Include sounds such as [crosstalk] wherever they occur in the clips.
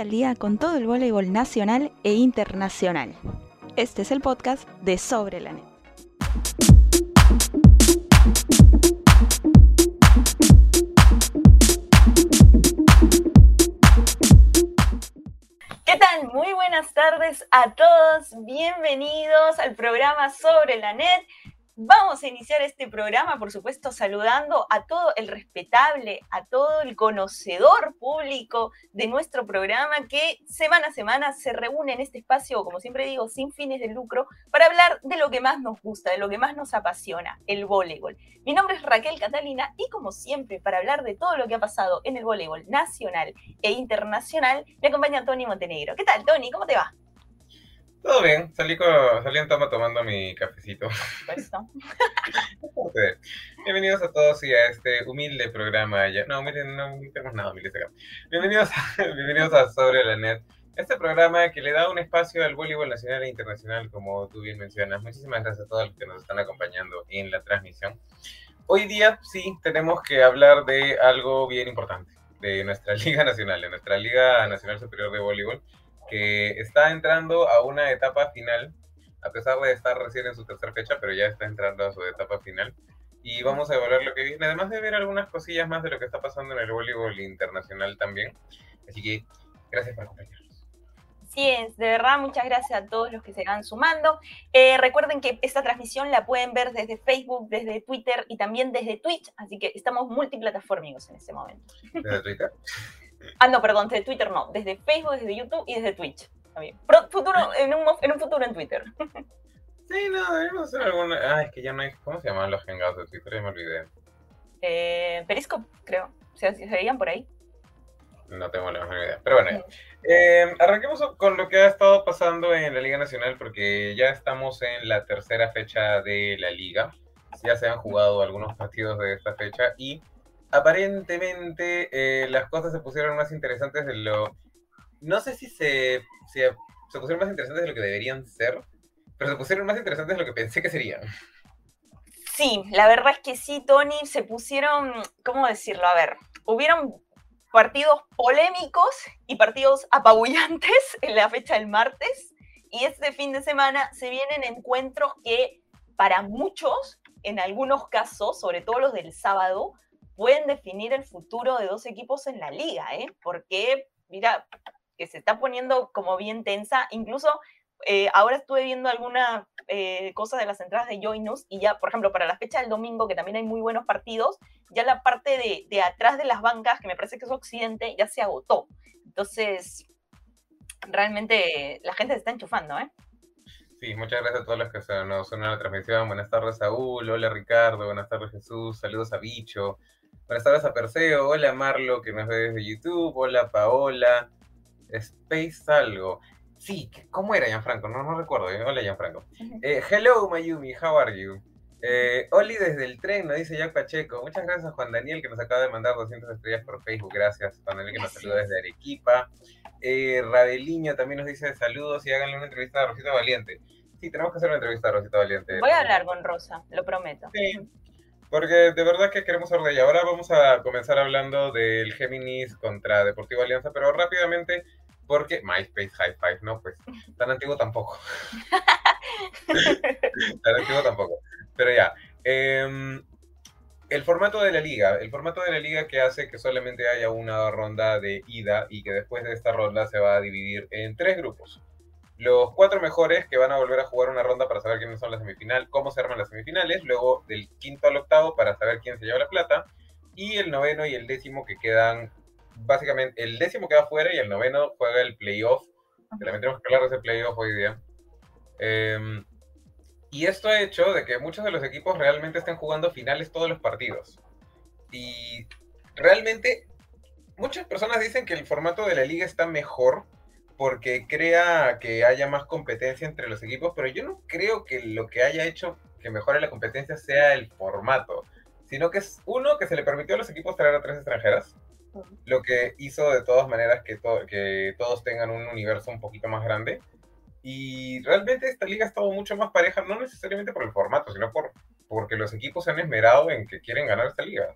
Al día con todo el voleibol nacional e internacional. Este es el podcast de Sobre la Net. ¿Qué tal? Muy buenas tardes a todos. Bienvenidos al programa Sobre la Net. Vamos a iniciar este programa, por supuesto, saludando a todo el respetable, a todo el conocedor público de nuestro programa que semana a semana se reúne en este espacio, como siempre digo, sin fines de lucro, para hablar de lo que más nos gusta, de lo que más nos apasiona, el voleibol. Mi nombre es Raquel Catalina y como siempre, para hablar de todo lo que ha pasado en el voleibol nacional e internacional, me acompaña Tony Montenegro. ¿Qué tal, Tony? ¿Cómo te va? Todo bien, salí, con, salí en toma tomando mi cafecito. [laughs] Bienvenidos a todos y a este humilde programa. Ya. No, miren, no tenemos nada humilde acá. Bienvenidos, [laughs] bienvenidos a Sobre la Net. Este programa que le da un espacio al voleibol nacional e internacional, como tú bien mencionas. Muchísimas gracias a todos los que nos están acompañando en la transmisión. Hoy día sí tenemos que hablar de algo bien importante, de nuestra [laughs] Liga Nacional, de nuestra Liga Nacional Superior de Voleibol que está entrando a una etapa final, a pesar de estar recién en su tercera fecha, pero ya está entrando a su etapa final. Y vamos a evaluar lo que viene, además de ver algunas cosillas más de lo que está pasando en el voleibol internacional también. Así que gracias por acompañarnos. Sí, es, de verdad, muchas gracias a todos los que se van sumando. Eh, recuerden que esta transmisión la pueden ver desde Facebook, desde Twitter y también desde Twitch, así que estamos multiplataformicos en este momento. ¿Desde Twitter? [laughs] Ah, no, perdón, desde Twitter no. Desde Facebook, desde YouTube y desde Twitch. También. futuro, en, un, en un futuro en Twitter. [laughs] Sí, no, debemos hacer alguna. Ah, es que ya no hay. ¿Cómo se llaman los hangouts de Twitter? Ya me olvidé. Eh, Periscope, creo. Si se veían por ahí. No tengo la menor idea. Pero bueno, eh, arranquemos con lo que ha estado pasando en la Liga Nacional, porque ya estamos en la tercera fecha de la Liga. Ya se han jugado algunos partidos de esta fecha y aparentemente eh, las cosas se pusieron más interesantes de lo... No sé si se, se, pusieron más interesantes de lo que deberían ser, pero se pusieron más interesantes de lo que pensé que serían. Sí, la verdad es que sí, Tony, se pusieron, ¿cómo decirlo? A ver, hubieron partidos polémicos y partidos apabullantes [laughs] en la fecha del martes, y este fin de semana se vienen encuentros que para muchos, en algunos casos, sobre todo los del sábado, pueden definir el futuro de dos equipos en la liga, ¿eh? Porque, mira, que se está poniendo como bien tensa, incluso eh, ahora estuve viendo algunas eh, cosas de las entradas de Joinus y ya, por ejemplo, para la fecha del domingo, que también hay muy buenos partidos, ya la parte de, atrás de las bancas, que me parece que es Occidente, ya se agotó. Entonces, realmente la gente se está enchufando, ¿eh? Sí, muchas gracias a todos los que nos unen a la transmisión. Buenas tardes, Saúl. Hola, Ricardo. Buenas tardes, Jesús. Saludos a Bicho. Buenas tardes a Perseo, hola Marlo que nos ve desde YouTube, hola Paola, Space algo. Sí, ¿cómo era Gianfranco? No, no recuerdo. ¿eh? Hola Gianfranco. Eh, hello Mayumi, how are you? Eh, Oli desde el tren, nos dice Jack Pacheco. Muchas gracias Juan Daniel que nos acaba de mandar 200 estrellas por Facebook. Gracias Juan Daniel que nos saluda desde Arequipa. Eh, Rabeliño también nos dice saludos y háganle una entrevista a Rosita Valiente. Sí, tenemos que hacer una entrevista a Rosita Valiente. Voy a hablar con Rosa, lo prometo. Sí, porque de verdad que queremos hablar de ella. Ahora vamos a comenzar hablando del Géminis contra Deportivo Alianza, pero rápidamente, porque MySpace High Five, no, pues tan antiguo tampoco. [laughs] tan antiguo tampoco. Pero ya. Em, el formato de la liga, el formato de la liga que hace que solamente haya una ronda de ida y que después de esta ronda se va a dividir en tres grupos los cuatro mejores que van a volver a jugar una ronda para saber quiénes son las semifinales, cómo se arman las semifinales, luego del quinto al octavo para saber quién se lleva la plata, y el noveno y el décimo que quedan, básicamente, el décimo queda fuera y el noveno juega el playoff, que también tenemos que hablar de ese playoff hoy día. Em, y esto ha hecho de que muchos de los equipos realmente estén jugando finales todos los partidos. Y realmente muchas personas dicen que el formato de la liga está mejor porque crea que haya más competencia entre los equipos, pero yo no creo que lo que haya hecho que mejore la competencia sea el formato, sino que es uno que se le permitió a los equipos traer a tres extranjeras, lo que hizo de todas maneras que, que todos tengan un universo un poquito más grande. Y realmente esta liga ha estado mucho más pareja, no necesariamente por el formato, sino por porque los equipos se han esmerado en que quieren ganar esta liga.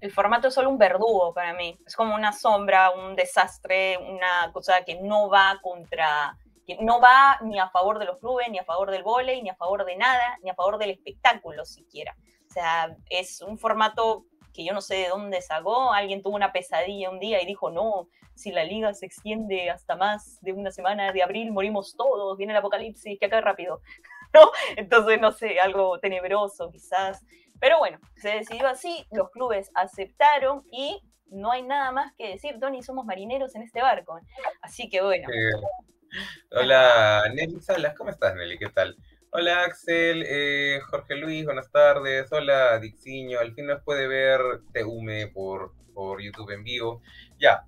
El formato es solo un verdugo para mí. Es como una sombra, un desastre, una cosa que no va contra, que no va ni a favor de los clubes, ni a favor del vóley, ni a favor de nada, ni a favor del espectáculo siquiera. O sea, es un formato que yo no sé de dónde sacó. Alguien tuvo una pesadilla un día y dijo, no, si la liga se extiende hasta más de una semana de abril, morimos todos, viene el apocalipsis, que acá rápido. [laughs] ¿No? Entonces, no sé, algo tenebroso quizás. Pero bueno, se decidió así, los clubes aceptaron y no hay nada más que decir, Tony, somos marineros en este barco. Así que bueno. hola, Nelly Salas, ¿cómo estás, Nelly? ¿Qué tal? Hola, Axel, eh, Jorge Luis, buenas tardes. Hola, Dixiño, al fin nos puede ver Teume por, por YouTube en vivo. Ya,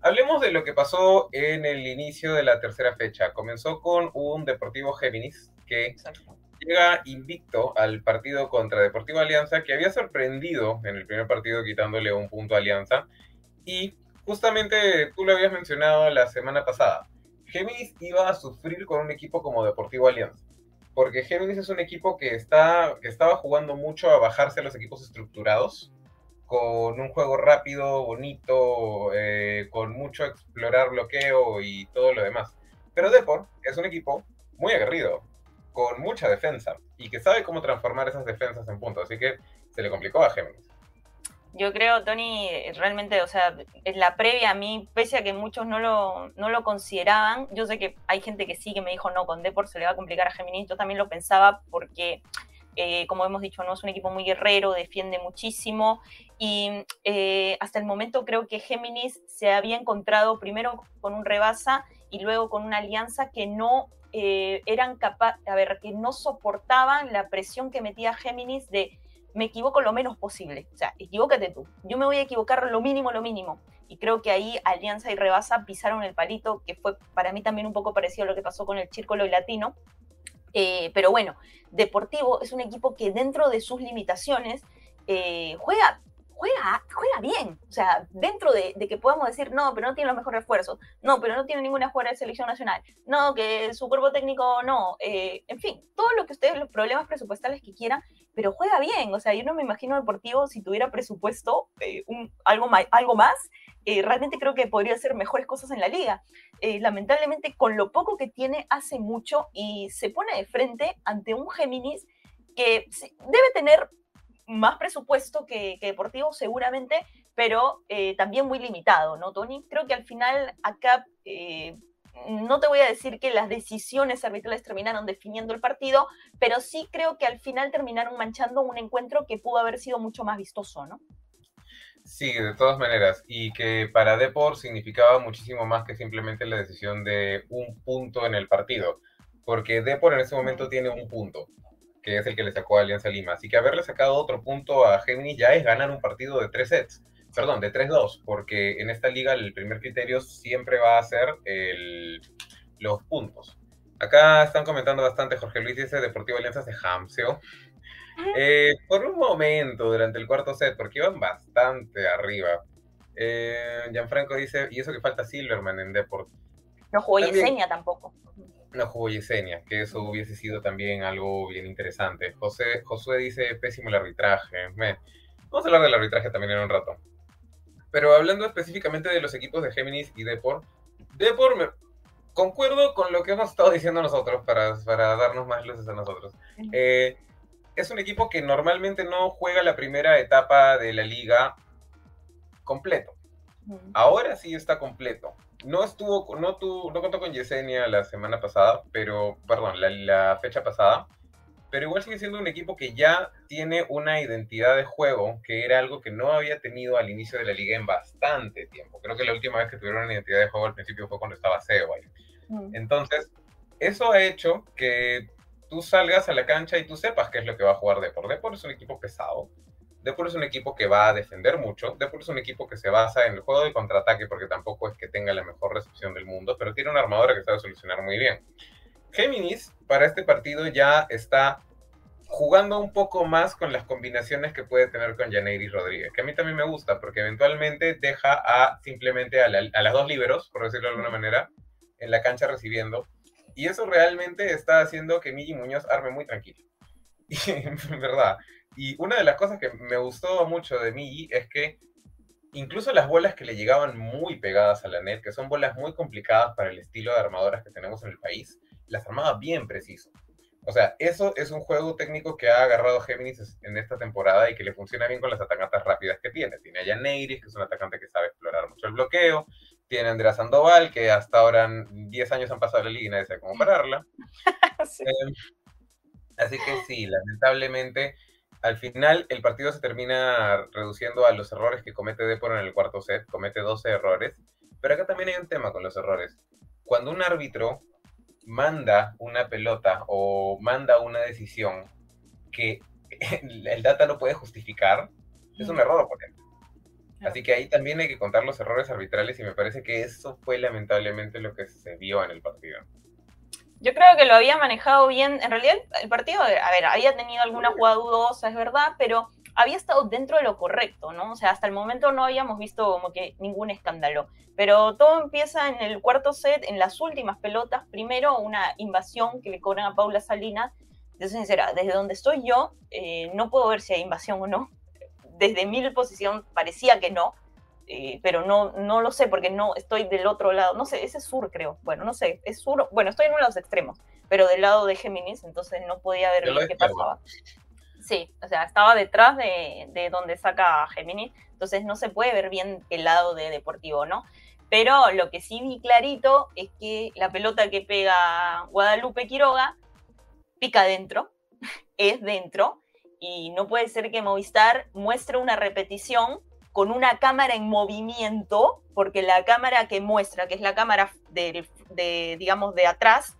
hablemos de lo que pasó en el inicio de la tercera fecha. Comenzó con un Deportivo Géminis que llega invicto al partido contra Deportivo Alianza, que había sorprendido en el primer partido quitándole un punto a Alianza. Y justamente tú lo habías mencionado la semana pasada. Géminis iba a sufrir con un equipo como Deportivo Alianza. Porque Géminis es un equipo que, está, que estaba jugando mucho a bajarse a los equipos estructurados, con un juego rápido, bonito, eh, con mucho explorar bloqueo y todo lo demás. Pero Depor es un equipo muy aguerrido, con mucha defensa y que sabe cómo transformar esas defensas en puntos. Así que se le complicó a Géminis. Yo creo, Tony, realmente, o sea, en la previa a mí, pese a que muchos no lo, no lo consideraban, yo sé que hay gente que sí que me dijo, no, con Depor se le va a complicar a Géminis, yo también lo pensaba porque, eh, como hemos dicho, no es un equipo muy guerrero, defiende muchísimo y eh, hasta el momento creo que Géminis se había encontrado primero con un rebasa y luego con una alianza que no eh, eran capaces, a ver, que no soportaban la presión que metía Géminis de me equivoco lo menos posible. O sea, equivócate tú. Yo me voy a equivocar lo mínimo, lo mínimo. Y creo que ahí Alianza y Rebasa pisaron el palito, que fue para mí también un poco parecido a lo que pasó con el Círculo Latino. Eh, pero bueno, Deportivo es un equipo que dentro de sus limitaciones eh, juega juega, juega bien. O sea, dentro de, que podamos decir, no, pero no tiene los mejores esfuerzos, no, pero no tiene ninguna jugadora de selección nacional, no, que su cuerpo técnico no, eh, en fin, todo lo que ustedes, los problemas presupuestales que quieran, pero juega bien. O sea, yo no me imagino Deportivo si tuviera presupuesto, eh, algo, algo más, eh, realmente creo que podría hacer mejores cosas en la liga. lamentablemente, con lo poco que tiene, hace mucho y se pone de frente ante un Géminis que debe tener más presupuesto que, Deportivo seguramente, pero eh, también muy limitado, ¿no, Tony? Creo que al final acá eh, no te voy a decir que las decisiones arbitrales terminaron definiendo el partido, pero sí creo que al final terminaron manchando un encuentro que pudo haber sido mucho más vistoso, ¿no? Sí, de todas maneras, y que para Depor significaba muchísimo más que simplemente la decisión de un punto en el partido, porque Depor en ese momento tiene un punto que es el que le sacó a Alianza Lima. Así que haberle sacado otro punto a Gemini ya es ganar un partido de tres sets, perdón, de 3-2, porque en esta liga el primer criterio siempre va a ser el, los puntos. Acá están comentando bastante, Jorge Luis dice Deportivo Alianza se hamseo. Eh, por un momento durante el cuarto set, porque iban bastante arriba. Eh, Gianfranco dice, y eso que falta Silverman en Deport. No jugó Yesenia tampoco no jugó Yesenia, que eso hubiese sido también algo bien interesante. José, Josué dice, pésimo el arbitraje. Vamos a hablar del arbitraje también en un rato. Pero hablando específicamente de los equipos de Géminis y Depor, Depor me... concuerdo con lo que hemos estado diciendo nosotros para, para darnos más luces a nosotros. Eh, es un equipo que normalmente no juega la primera etapa de la liga completo. Ahora sí está completo no estuvo, no, tu, no contó con Yesenia la semana pasada, pero, perdón, la, fecha pasada, pero igual sigue siendo un equipo que ya tiene una identidad de juego, que era algo que no había tenido al inicio de la liga en bastante tiempo. Creo que la última vez que tuvieron una identidad de juego al principio fue cuando estaba Seo ahí. Mm. Entonces, eso ha hecho que tú salgas a la cancha y tú sepas qué es lo que va a jugar Depor. Depor es un equipo pesado, Depor es un equipo que va a defender mucho. Depor es un equipo que se basa en el juego de contraataque porque tampoco es que tenga la mejor recepción del mundo, pero tiene una armadura que sabe solucionar muy bien. Géminis para este partido ya está jugando un poco más con las combinaciones que puede tener con Janeiri Rodríguez, que a mí también me gusta porque eventualmente deja a simplemente a, las dos liberos, por decirlo de alguna manera, en la cancha recibiendo. Y eso realmente está haciendo que Migi Muñoz arme muy tranquilo. [laughs] Y en verdad, Y una de las cosas que me gustó mucho de Migi es que incluso las bolas que le llegaban muy pegadas a la net, que son bolas muy complicadas para el estilo de armadoras que tenemos en el país, las armaba bien preciso. O sea, eso es un juego técnico que ha agarrado Géminis en esta temporada y que le funciona bien con las atacantes rápidas que tiene. Tiene a Neiris, que es un atacante que sabe explorar mucho el bloqueo. Tiene a Andrea Sandoval, que hasta ahora 10 años han pasado la liga y nadie sabe cómo pararla. [laughs] Em, así que sí, lamentablemente, al final el partido se termina reduciendo a los errores que comete Depor en el cuarto set. Comete 12 errores. Pero acá también hay un tema con los errores. Cuando un árbitro manda una pelota o manda una decisión que [laughs] el data no puede justificar, es un error oponente. Así que ahí también hay que contar los errores arbitrales y me parece que eso fue lamentablemente lo que se vio en el partido. Yo creo que lo había manejado bien. En realidad, el partido, a ver, había tenido alguna jugada dudosa, es verdad, pero había estado dentro de lo correcto, ¿no? O sea, hasta el momento no habíamos visto como que ningún escándalo. Pero todo empieza en el cuarto set, en las últimas pelotas. Primero, una invasión que le cobran a Paula Salinas. De sincera, desde donde estoy yo, eh, no puedo ver si hay invasión o no. Desde mi posición parecía que no, eh, pero no, no lo sé porque no estoy del otro lado. No sé, ese es sur, creo. Bueno, no sé, es sur. Bueno, estoy en uno de los extremos, pero del lado de Géminis, entonces no podía ver bien qué pasaba. Sí, o sea, estaba detrás de, de donde saca Géminis, entonces no se puede ver bien el lado de Deportivo, ¿no? Pero lo que sí vi clarito es que la pelota que pega Guadalupe Quiroga pica dentro, [laughs] es dentro, y no puede ser que Movistar muestre una repetición con una cámara en movimiento, porque la cámara que muestra, que es la cámara de, digamos, de atrás,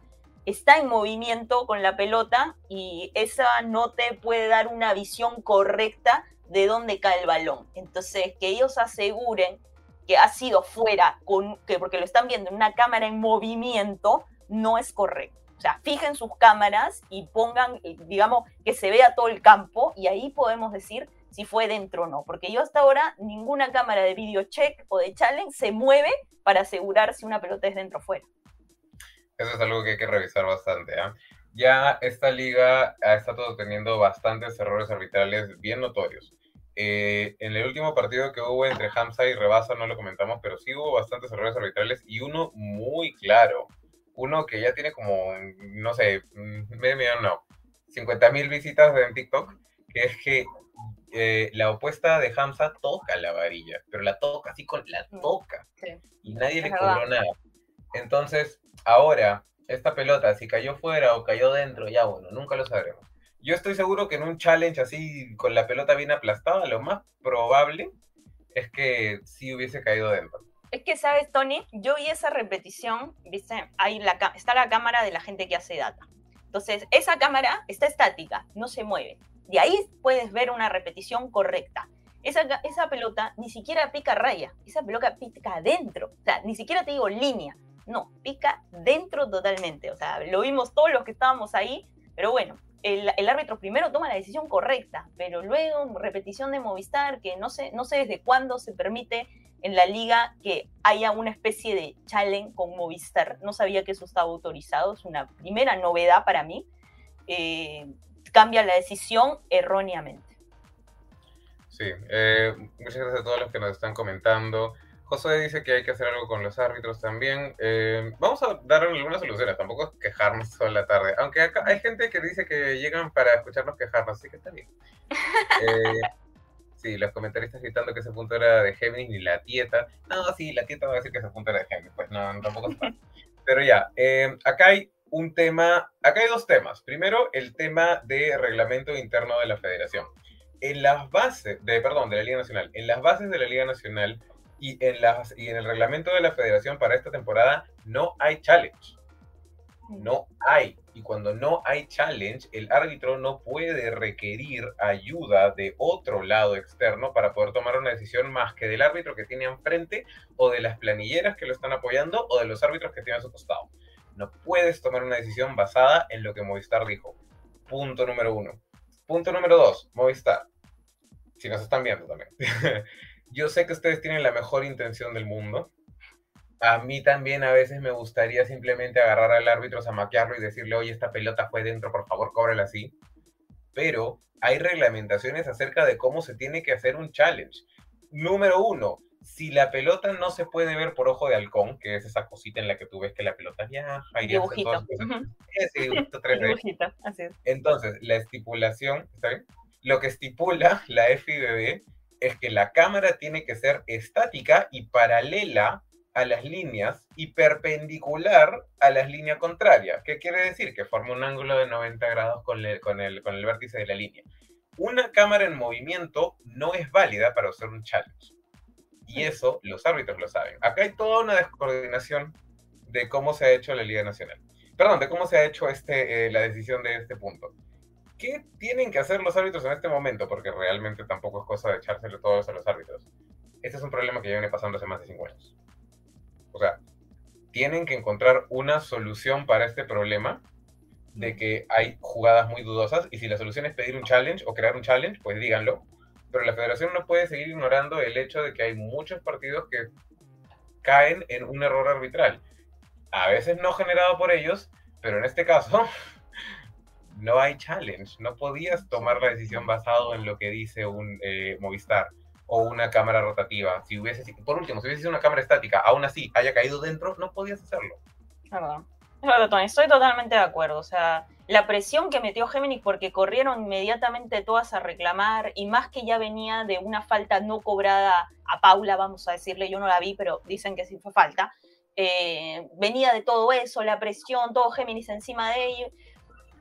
está en movimiento con la pelota y esa no te puede dar una visión correcta de dónde cae el balón. Entonces, que ellos aseguren que ha sido fuera, con, que porque lo están viendo en una cámara en movimiento, no es correcto. O sea, fijen sus cámaras y pongan, eh, digamos, que se vea todo el campo y ahí podemos decir si fue dentro o no. Porque yo hasta ahora, ninguna cámara de video check o de challenge se mueve para asegurar si una pelota es dentro o fuera. Eso es algo que hay que revisar bastante. ¿ah? Ya esta liga ha estado teniendo bastantes errores arbitrales bien notorios. Eh, en el último partido que hubo entre Hamza y Rebasa no lo comentamos, pero sí hubo bastantes errores arbitrales y uno muy claro. Uno que ya tiene como, no sé, medio millón, no, 50 mil visitas en TikTok, que es que eh, la opuesta de Hamza toca la varilla, pero la toca, así con la toca. Y nadie le cobró nada. Entonces, ahora, esta pelota, si cayó fuera o cayó dentro, ya bueno, nunca lo sabremos. Yo estoy seguro que en un challenge así, con la pelota bien aplastada, lo más probable es que sí hubiese caído dentro. Es que, ¿sabes, Tony? Yo vi esa repetición, ¿viste? Ahí la, está la cámara de la gente que hace data. Entonces, esa cámara está estática, no se mueve. De ahí puedes ver una repetición correcta. Esa, esa pelota ni siquiera pica raya, esa pelota pica adentro. O sea, ni siquiera te digo línea, no, pica dentro totalmente. O sea, lo vimos todos los que estábamos ahí, pero bueno, el, árbitro primero toma la decisión correcta, pero luego repetición de Movistar, que no sé, no sé desde cuándo se permite en la liga que haya una especie de challenge con Movistar. No sabía que eso estaba autorizado, es una primera novedad para mí. Eh, cambia la decisión erróneamente. Sí, eh, muchas gracias a todos los que nos están comentando. José dice que hay que hacer algo con los árbitros también. Eh, vamos a dar algunas soluciones, tampoco es quejarnos toda la tarde. Aunque acá hay gente que dice que llegan para escucharnos quejarnos, así que está bien. [laughs] Eh, sí, los comentaristas gritando que ese punto era de Géminis ni la tieta. No, sí, la tieta va a decir que ese punto era de Géminis, pues no, tampoco está. [laughs] Pero ya, eh, acá hay un tema, acá hay dos temas. Primero, el tema de reglamento interno de la federación. En las bases, de, perdón, de la Liga Nacional, en las bases de la Liga Nacional y en, las, y en el reglamento de la federación para esta temporada no hay challenge. No hay. Y cuando no hay challenge, el árbitro no puede requerir ayuda de otro lado externo para poder tomar una decisión más que del árbitro que tiene enfrente o de las planilleras que lo están apoyando o de los árbitros que tienen a su costado. No puedes tomar una decisión basada en lo que Movistar dijo. Punto número uno. Punto número dos, Movistar. Si nos están viendo también. [laughs] yo sé que ustedes tienen la mejor intención del mundo. A mí también a veces me gustaría simplemente agarrar al árbitro, zamaquearlo y decirle, oye, esta pelota fue dentro, por favor, cóbrala así. pero hay reglamentaciones acerca de cómo se tiene que hacer un challenge. Número uno, si la pelota no se puede ver por ojo de halcón, que es esa cosita en la que tú ves que la pelota viaja, ahí dibujito. Ese dibujito 3D. así es. Entonces, la estipulación, ¿está bien? Lo que estipula la FIBB es que la cámara tiene que ser estática y paralela a las líneas y perpendicular a las líneas contrarias. ¿Qué quiere decir? Que forma un ángulo de 90 grados con el, con el, con el vértice de la línea. Una cámara en movimiento no es válida para hacer un challenge. Y eso los árbitros lo saben. Acá hay toda una descoordinación de cómo se ha hecho la Liga Nacional. Perdón, de cómo se ha hecho este, eh, la decisión de este punto. ¿Qué tienen que hacer los árbitros en este momento? Porque realmente tampoco es cosa de echárselo todos a los árbitros. Este es un problema que ya viene pasando hace más de cinco años. O sea, tienen que encontrar una solución para este problema de que hay jugadas muy dudosas y si la solución es pedir un challenge o crear un challenge, pues díganlo. Pero la federación no puede seguir ignorando el hecho de que hay muchos partidos que caen en un error arbitral. A veces no generado por ellos, pero en este caso [laughs] no hay challenge. No podías tomar la decisión basado en lo que dice un eh, Movistar o una cámara rotativa. Si hubiese, por último, si hubiese sido una cámara estática, aún así haya caído dentro, no podías hacerlo. Verdad. Tony, estoy totalmente de acuerdo. O sea, la presión que metió Géminis porque corrieron inmediatamente todas a reclamar y más que ya venía de una falta no cobrada a Paula, vamos a decirle, yo no la vi, pero dicen que sí fue falta. Eh, venía de todo eso, la presión, todo Géminis encima de ellos.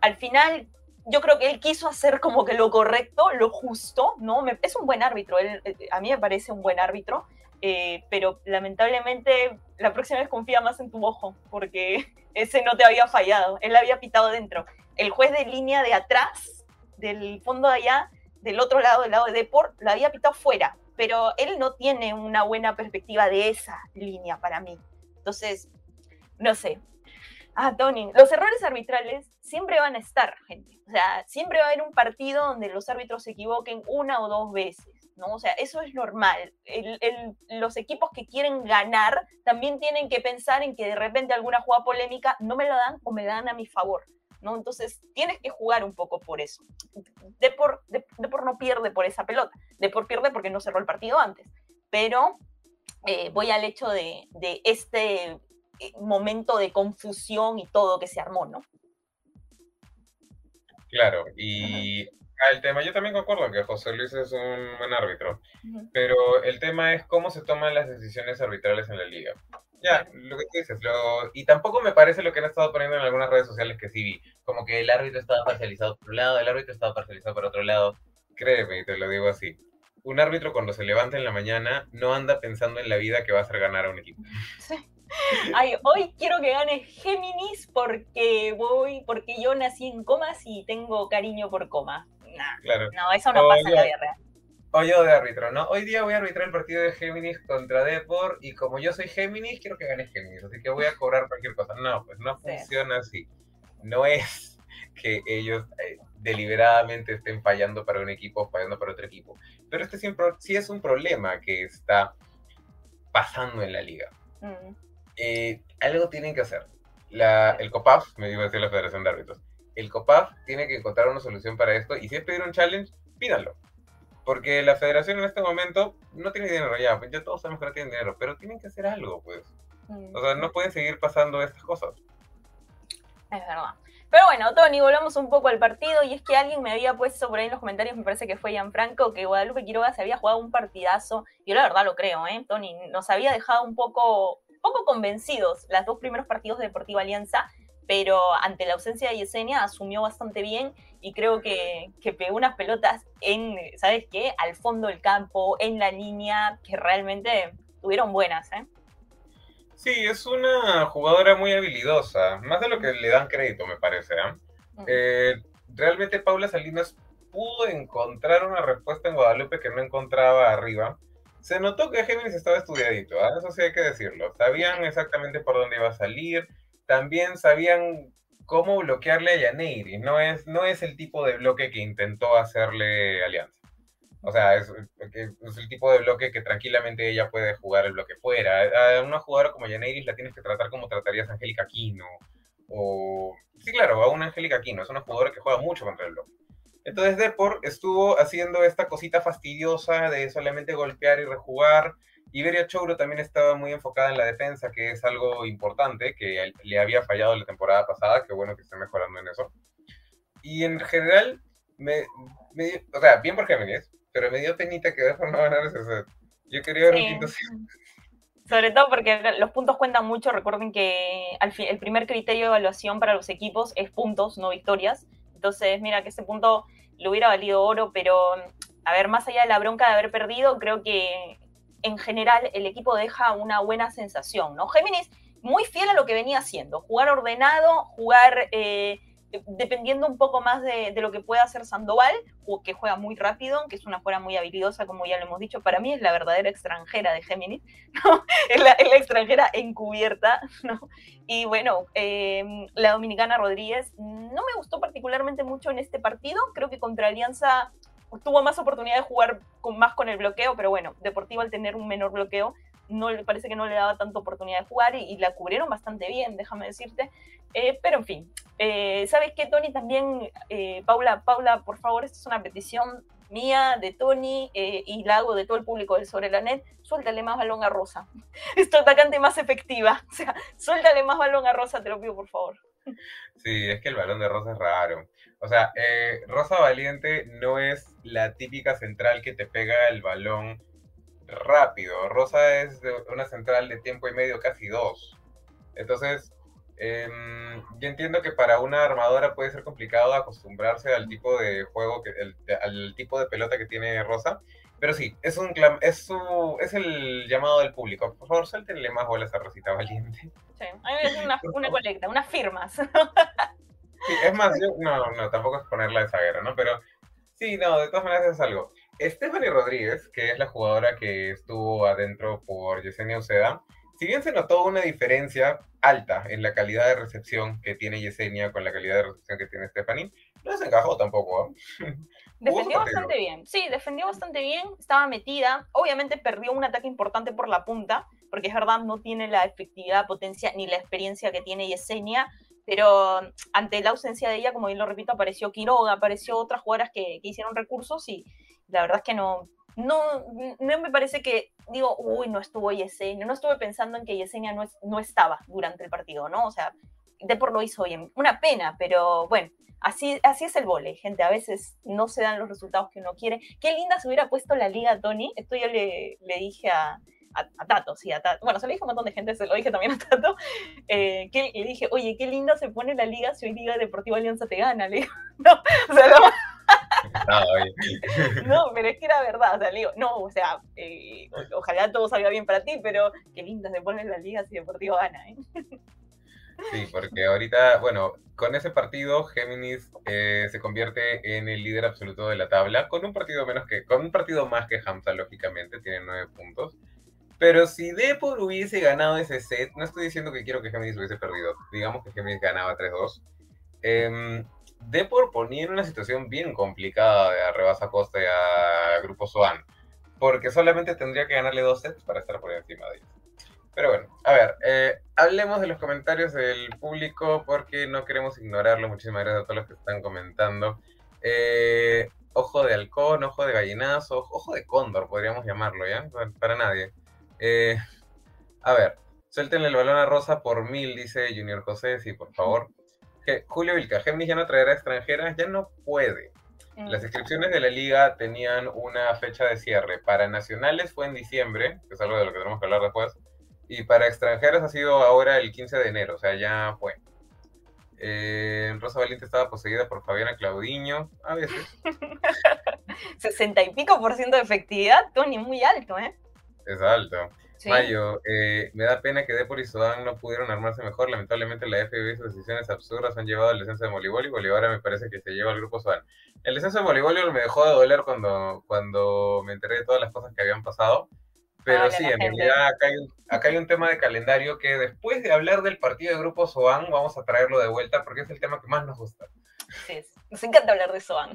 Al final yo creo que él quiso hacer como que lo correcto, lo justo, ¿no? es un buen árbitro, él, eh, a mí me parece un buen árbitro, eh, pero lamentablemente la próxima vez confía más en tu ojo, porque ese no te había fallado, él había pitado dentro. El juez de línea de atrás, del fondo de allá, del otro lado, del lado de Deport, lo había pitado fuera, pero él no tiene una buena perspectiva de esa línea para mí. Entonces, no sé, Ah, Tony, los errores arbitrales siempre van a estar, gente. O sea, siempre va a haber un partido donde los árbitros se equivoquen una o dos veces, ¿no? O sea, eso es normal. los equipos que quieren ganar también tienen que pensar en que de repente alguna jugada polémica no me la dan o me la dan a mi favor, ¿no? Entonces, tienes que jugar un poco por eso. Depor, por no pierde por esa pelota. Depor pierde porque no cerró el partido antes. Pero eh, voy al hecho de, de este eh, momento de confusión y todo que se armó, ¿no? Claro, y el tema, yo también concuerdo que José Luis es un buen árbitro, pero el tema es cómo se toman las decisiones arbitrales en la liga. Ya, lo que tú dices, y tampoco me parece lo que han estado poniendo en algunas redes sociales que sí vi, como que el árbitro estaba parcializado por un lado, el árbitro estaba parcializado por otro lado. Créeme, y te lo digo así. Un árbitro cuando se levanta en la mañana no anda pensando en la vida que va a hacer ganar a un equipo. Sí. Ay, hoy quiero que gane Géminis porque voy, porque yo nací en comas y tengo cariño por coma. No, eso no pasa en la vida real. O yo de árbitro, ¿no? Hoy día voy a arbitrar el partido de Géminis contra Depor y como yo soy Géminis, quiero que gane Géminis, así que voy a [laughs] cobrar cualquier cosa. No, pues no funciona así. No es que ellos eh, deliberadamente estén fallando para un equipo o fallando para otro equipo. Pero este siempre, sí es un problema que está pasando en la liga. Mm. Eh, algo tienen que hacer. La, el COPAF, me iba a decir la Federación de Árbitros, el COPAF tiene que encontrar una solución para esto y si es pedir un challenge, pídanlo. Porque la federación en este momento no tiene dinero ya, ya todos sabemos que no tienen dinero, pero tienen que hacer algo, pues. O sea, no pueden seguir pasando estas cosas. Es verdad. Pero bueno, Tony, volvamos un poco al partido y es que alguien me había puesto por ahí en los comentarios, me parece que fue Franco que Guadalupe Quiroga se había jugado un partidazo. Yo la verdad lo creo, ¿eh? Tony, nos había dejado un poco poco convencidos las dos primeros partidos de Deportiva Alianza, pero ante la ausencia de Yesenia asumió bastante bien y creo que, que, pegó unas pelotas en, ¿sabes qué? Al fondo del campo, en la línea, que realmente tuvieron buenas, ¿eh? Sí, es una jugadora muy habilidosa, más de lo que le dan crédito, me parece. ¿eh? eh realmente Paula Salinas pudo encontrar una respuesta en Guadalupe que no encontraba arriba se notó que Géminis estaba estudiadito, ¿ah? eso sí hay que decirlo. Sabían exactamente por dónde iba a salir, también sabían cómo bloquearle a Yaneiri. No es, no es el tipo de bloque que intentó hacerle Alianza. O sea, es, el tipo de bloque que tranquilamente ella puede jugar el bloque fuera. A una jugadora como Yaneiris la tienes que tratar como tratarías a Angélica Quino. O. Sí, claro, a una Angélica Quino. Es una jugadora que juega mucho contra el bloque. Entonces Depor estuvo haciendo esta cosita fastidiosa de solamente golpear y rejugar. Iberia Chouro también estaba muy enfocada en la defensa, que es algo importante, que le había fallado la temporada pasada, que bueno que esté mejorando en eso. Y en general, me, o sea, bien por Géminis, pero me dio penita que Depor no ganara ese set. Yo quería ver un quinto Sobre todo porque los puntos cuentan mucho. Recuerden que al el primer criterio de evaluación para los equipos es puntos, no victorias. Entonces, mira que ese punto le hubiera valido oro, pero a ver, más allá de la bronca de haber perdido, creo que en general el equipo deja una buena sensación, ¿no? Géminis muy fiel a lo que venía haciendo, jugar ordenado, jugar eh, dependiendo un poco más de, lo que pueda hacer Sandoval, que juega muy rápido, que es una fuera muy habilidosa, como ya lo hemos dicho, para mí es la verdadera extranjera de Géminis, [laughs] ¿no? es, la, extranjera encubierta, [laughs] ¿no? Y bueno, em, la dominicana Rodríguez no me gustó particularmente mucho en este partido, creo que contra Alianza tuvo más oportunidad de jugar con, más con el bloqueo, pero bueno, Deportivo al tener un menor bloqueo, no parece que no le daba tanta oportunidad de jugar y, la cubrieron bastante bien, déjame decirte. Eh, pero en fin, eh, ¿sabes qué, Tony? También, eh, Paula, Paula, por favor, esta es una petición mía, de Tony, y la hago de todo el público del Sobre la Net, suéltale más balón a Rosa. [laughs] Es tu atacante más efectiva. [laughs] Suéltale más balón a Rosa, te lo pido, por favor. Sí, es que el balón de Rosa es raro. O sea, eh, Rosa Valiente no es la típica central que te pega el balón rápido. Rosa es una central de tiempo y medio, casi dos. Entonces, em, yo entiendo que para una armadora puede ser complicado acostumbrarse al tipo de juego, que, al tipo de pelota que tiene Rosa. Pero sí, es un es su, es el llamado del público. Por favor, suéltenle más bolas a Rosita Valiente. Sí, a mí me una, una colecta, unas firmas. Sí, es más, yo, no, no, tampoco es ponerla de zaguera, ¿no? Pero sí, no, de todas maneras es algo. Stephanie Rodríguez, que es la jugadora que estuvo adentro por Yesenia Uceda, si bien se notó una diferencia alta en la calidad de recepción que tiene Yesenia con la calidad de recepción que tiene Stephanie, no se encajó tampoco. ¿eh? [laughs] Defendió bastante bien, sí, defendió bastante bien, estaba metida, obviamente perdió un ataque importante por la punta, porque es verdad, no tiene la efectividad, potencia ni la experiencia que tiene Yesenia, pero ante la ausencia de ella, como bien lo repito, apareció Quiroga, apareció otras jugadoras que, hicieron recursos y la verdad es que no, no, no me parece que, digo, uy, no estuvo Yesenia, no estuve pensando en que Yesenia no, no estaba durante el partido, ¿no? O sea, Depor lo hizo bien. Una pena, pero bueno, así, así es el vole, gente. A veces no se dan los resultados que uno quiere. Qué linda se hubiera puesto la liga, Tony. Esto yo le, le dije a, a, Tato, sí, a Tato. Bueno, se lo dije a un montón de gente, se lo dije también a Tato. [laughs] Eh, que le dije, oye, qué lindo se pone la liga si hoy Liga Deportiva Alianza te gana. Le digo, [laughs] no, o sea, no. Ah, [laughs] no, pero es que era verdad, o sea, le digo, no, o sea, eh, ojalá todo salga bien para ti, pero qué linda se pone la liga si Deportivo gana, ¿eh? Sí, porque ahorita, bueno, con ese partido Géminis eh, se convierte en el líder absoluto de la tabla, con un partido menos que, con un partido más que Hamza, lógicamente, tiene nueve puntos. Pero si Depor hubiese ganado ese set, no estoy diciendo que quiero que Géminis hubiese perdido, digamos que Géminis ganaba 3-2. Eh, Depor ponía en una situación bien complicada de a Rebasa Costa y a Grupo Swan, porque solamente tendría que ganarle dos sets para estar por encima de ellos. Pero bueno, a ver, eh, hablemos de los comentarios del público porque no queremos ignorarlo. Muchísimas gracias a todos los que están comentando. Eh, ojo de halcón, ojo de gallinazo, ojo de cóndor, podríamos llamarlo, ¿ya? Para nadie. Eh, a ver, suéltenle el balón a Rosa por mil, dice Junior José, sí, por favor. Que Julio Vilca, Géminis ya no traerá extranjeras, ya no puede. Las inscripciones de la liga tenían una fecha de cierre. Para nacionales fue en diciembre, que es algo de lo que tenemos que hablar después. Y para extranjeros ha sido ahora el 15 de enero, o sea, ya fue. Eh, Rosa Valiente estaba poseída por Fabiana Claudiño, a veces. [laughs] 60 y pico por ciento de efectividad, Tony, muy alto, ¿eh? Es alto. Mayo, eh, me da pena que Depor y Sudán no pudieron armarse mejor. Lamentablemente la FB y sus decisiones absurdas han llevado al descenso de Bolívar y ahora me parece que se lleva al grupo Sudán. El descenso de Bolívar me dejó de doler cuando, cuando me enteré de todas las cosas que habían pasado. Pero sí, en realidad acá hay, un, acá hay un tema de calendario que después de hablar del partido de Grupo Soan, vamos a traerlo de vuelta porque es el tema que más nos gusta. Sí, nos encanta hablar de Soan.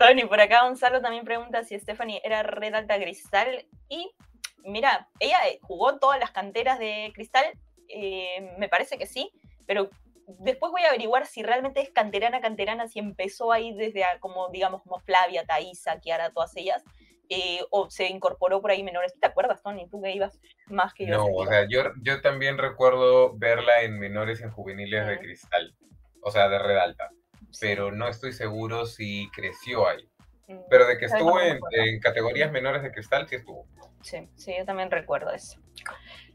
Tony, por acá Gonzalo también pregunta si Stephanie era red alta cristal. Y mira, ella jugó todas las canteras de cristal, eh, me parece que sí, pero después voy a averiguar si realmente es canterana, canterana, si empezó ahí desde como, digamos, como Flavia, Thaisa, Kiara, todas ellas, eh, o se incorporó por ahí menores. ¿Te acuerdas, Tony? Tú que ibas más que yo. No, o sea, yo, yo también recuerdo verla en menores y en juveniles de cristal, o sea, de red alta, pero no estoy seguro si creció ahí. Mm, pero de que estuvo en, en, categorías menores de cristal, sí estuvo. Sí, sí, yo también recuerdo eso.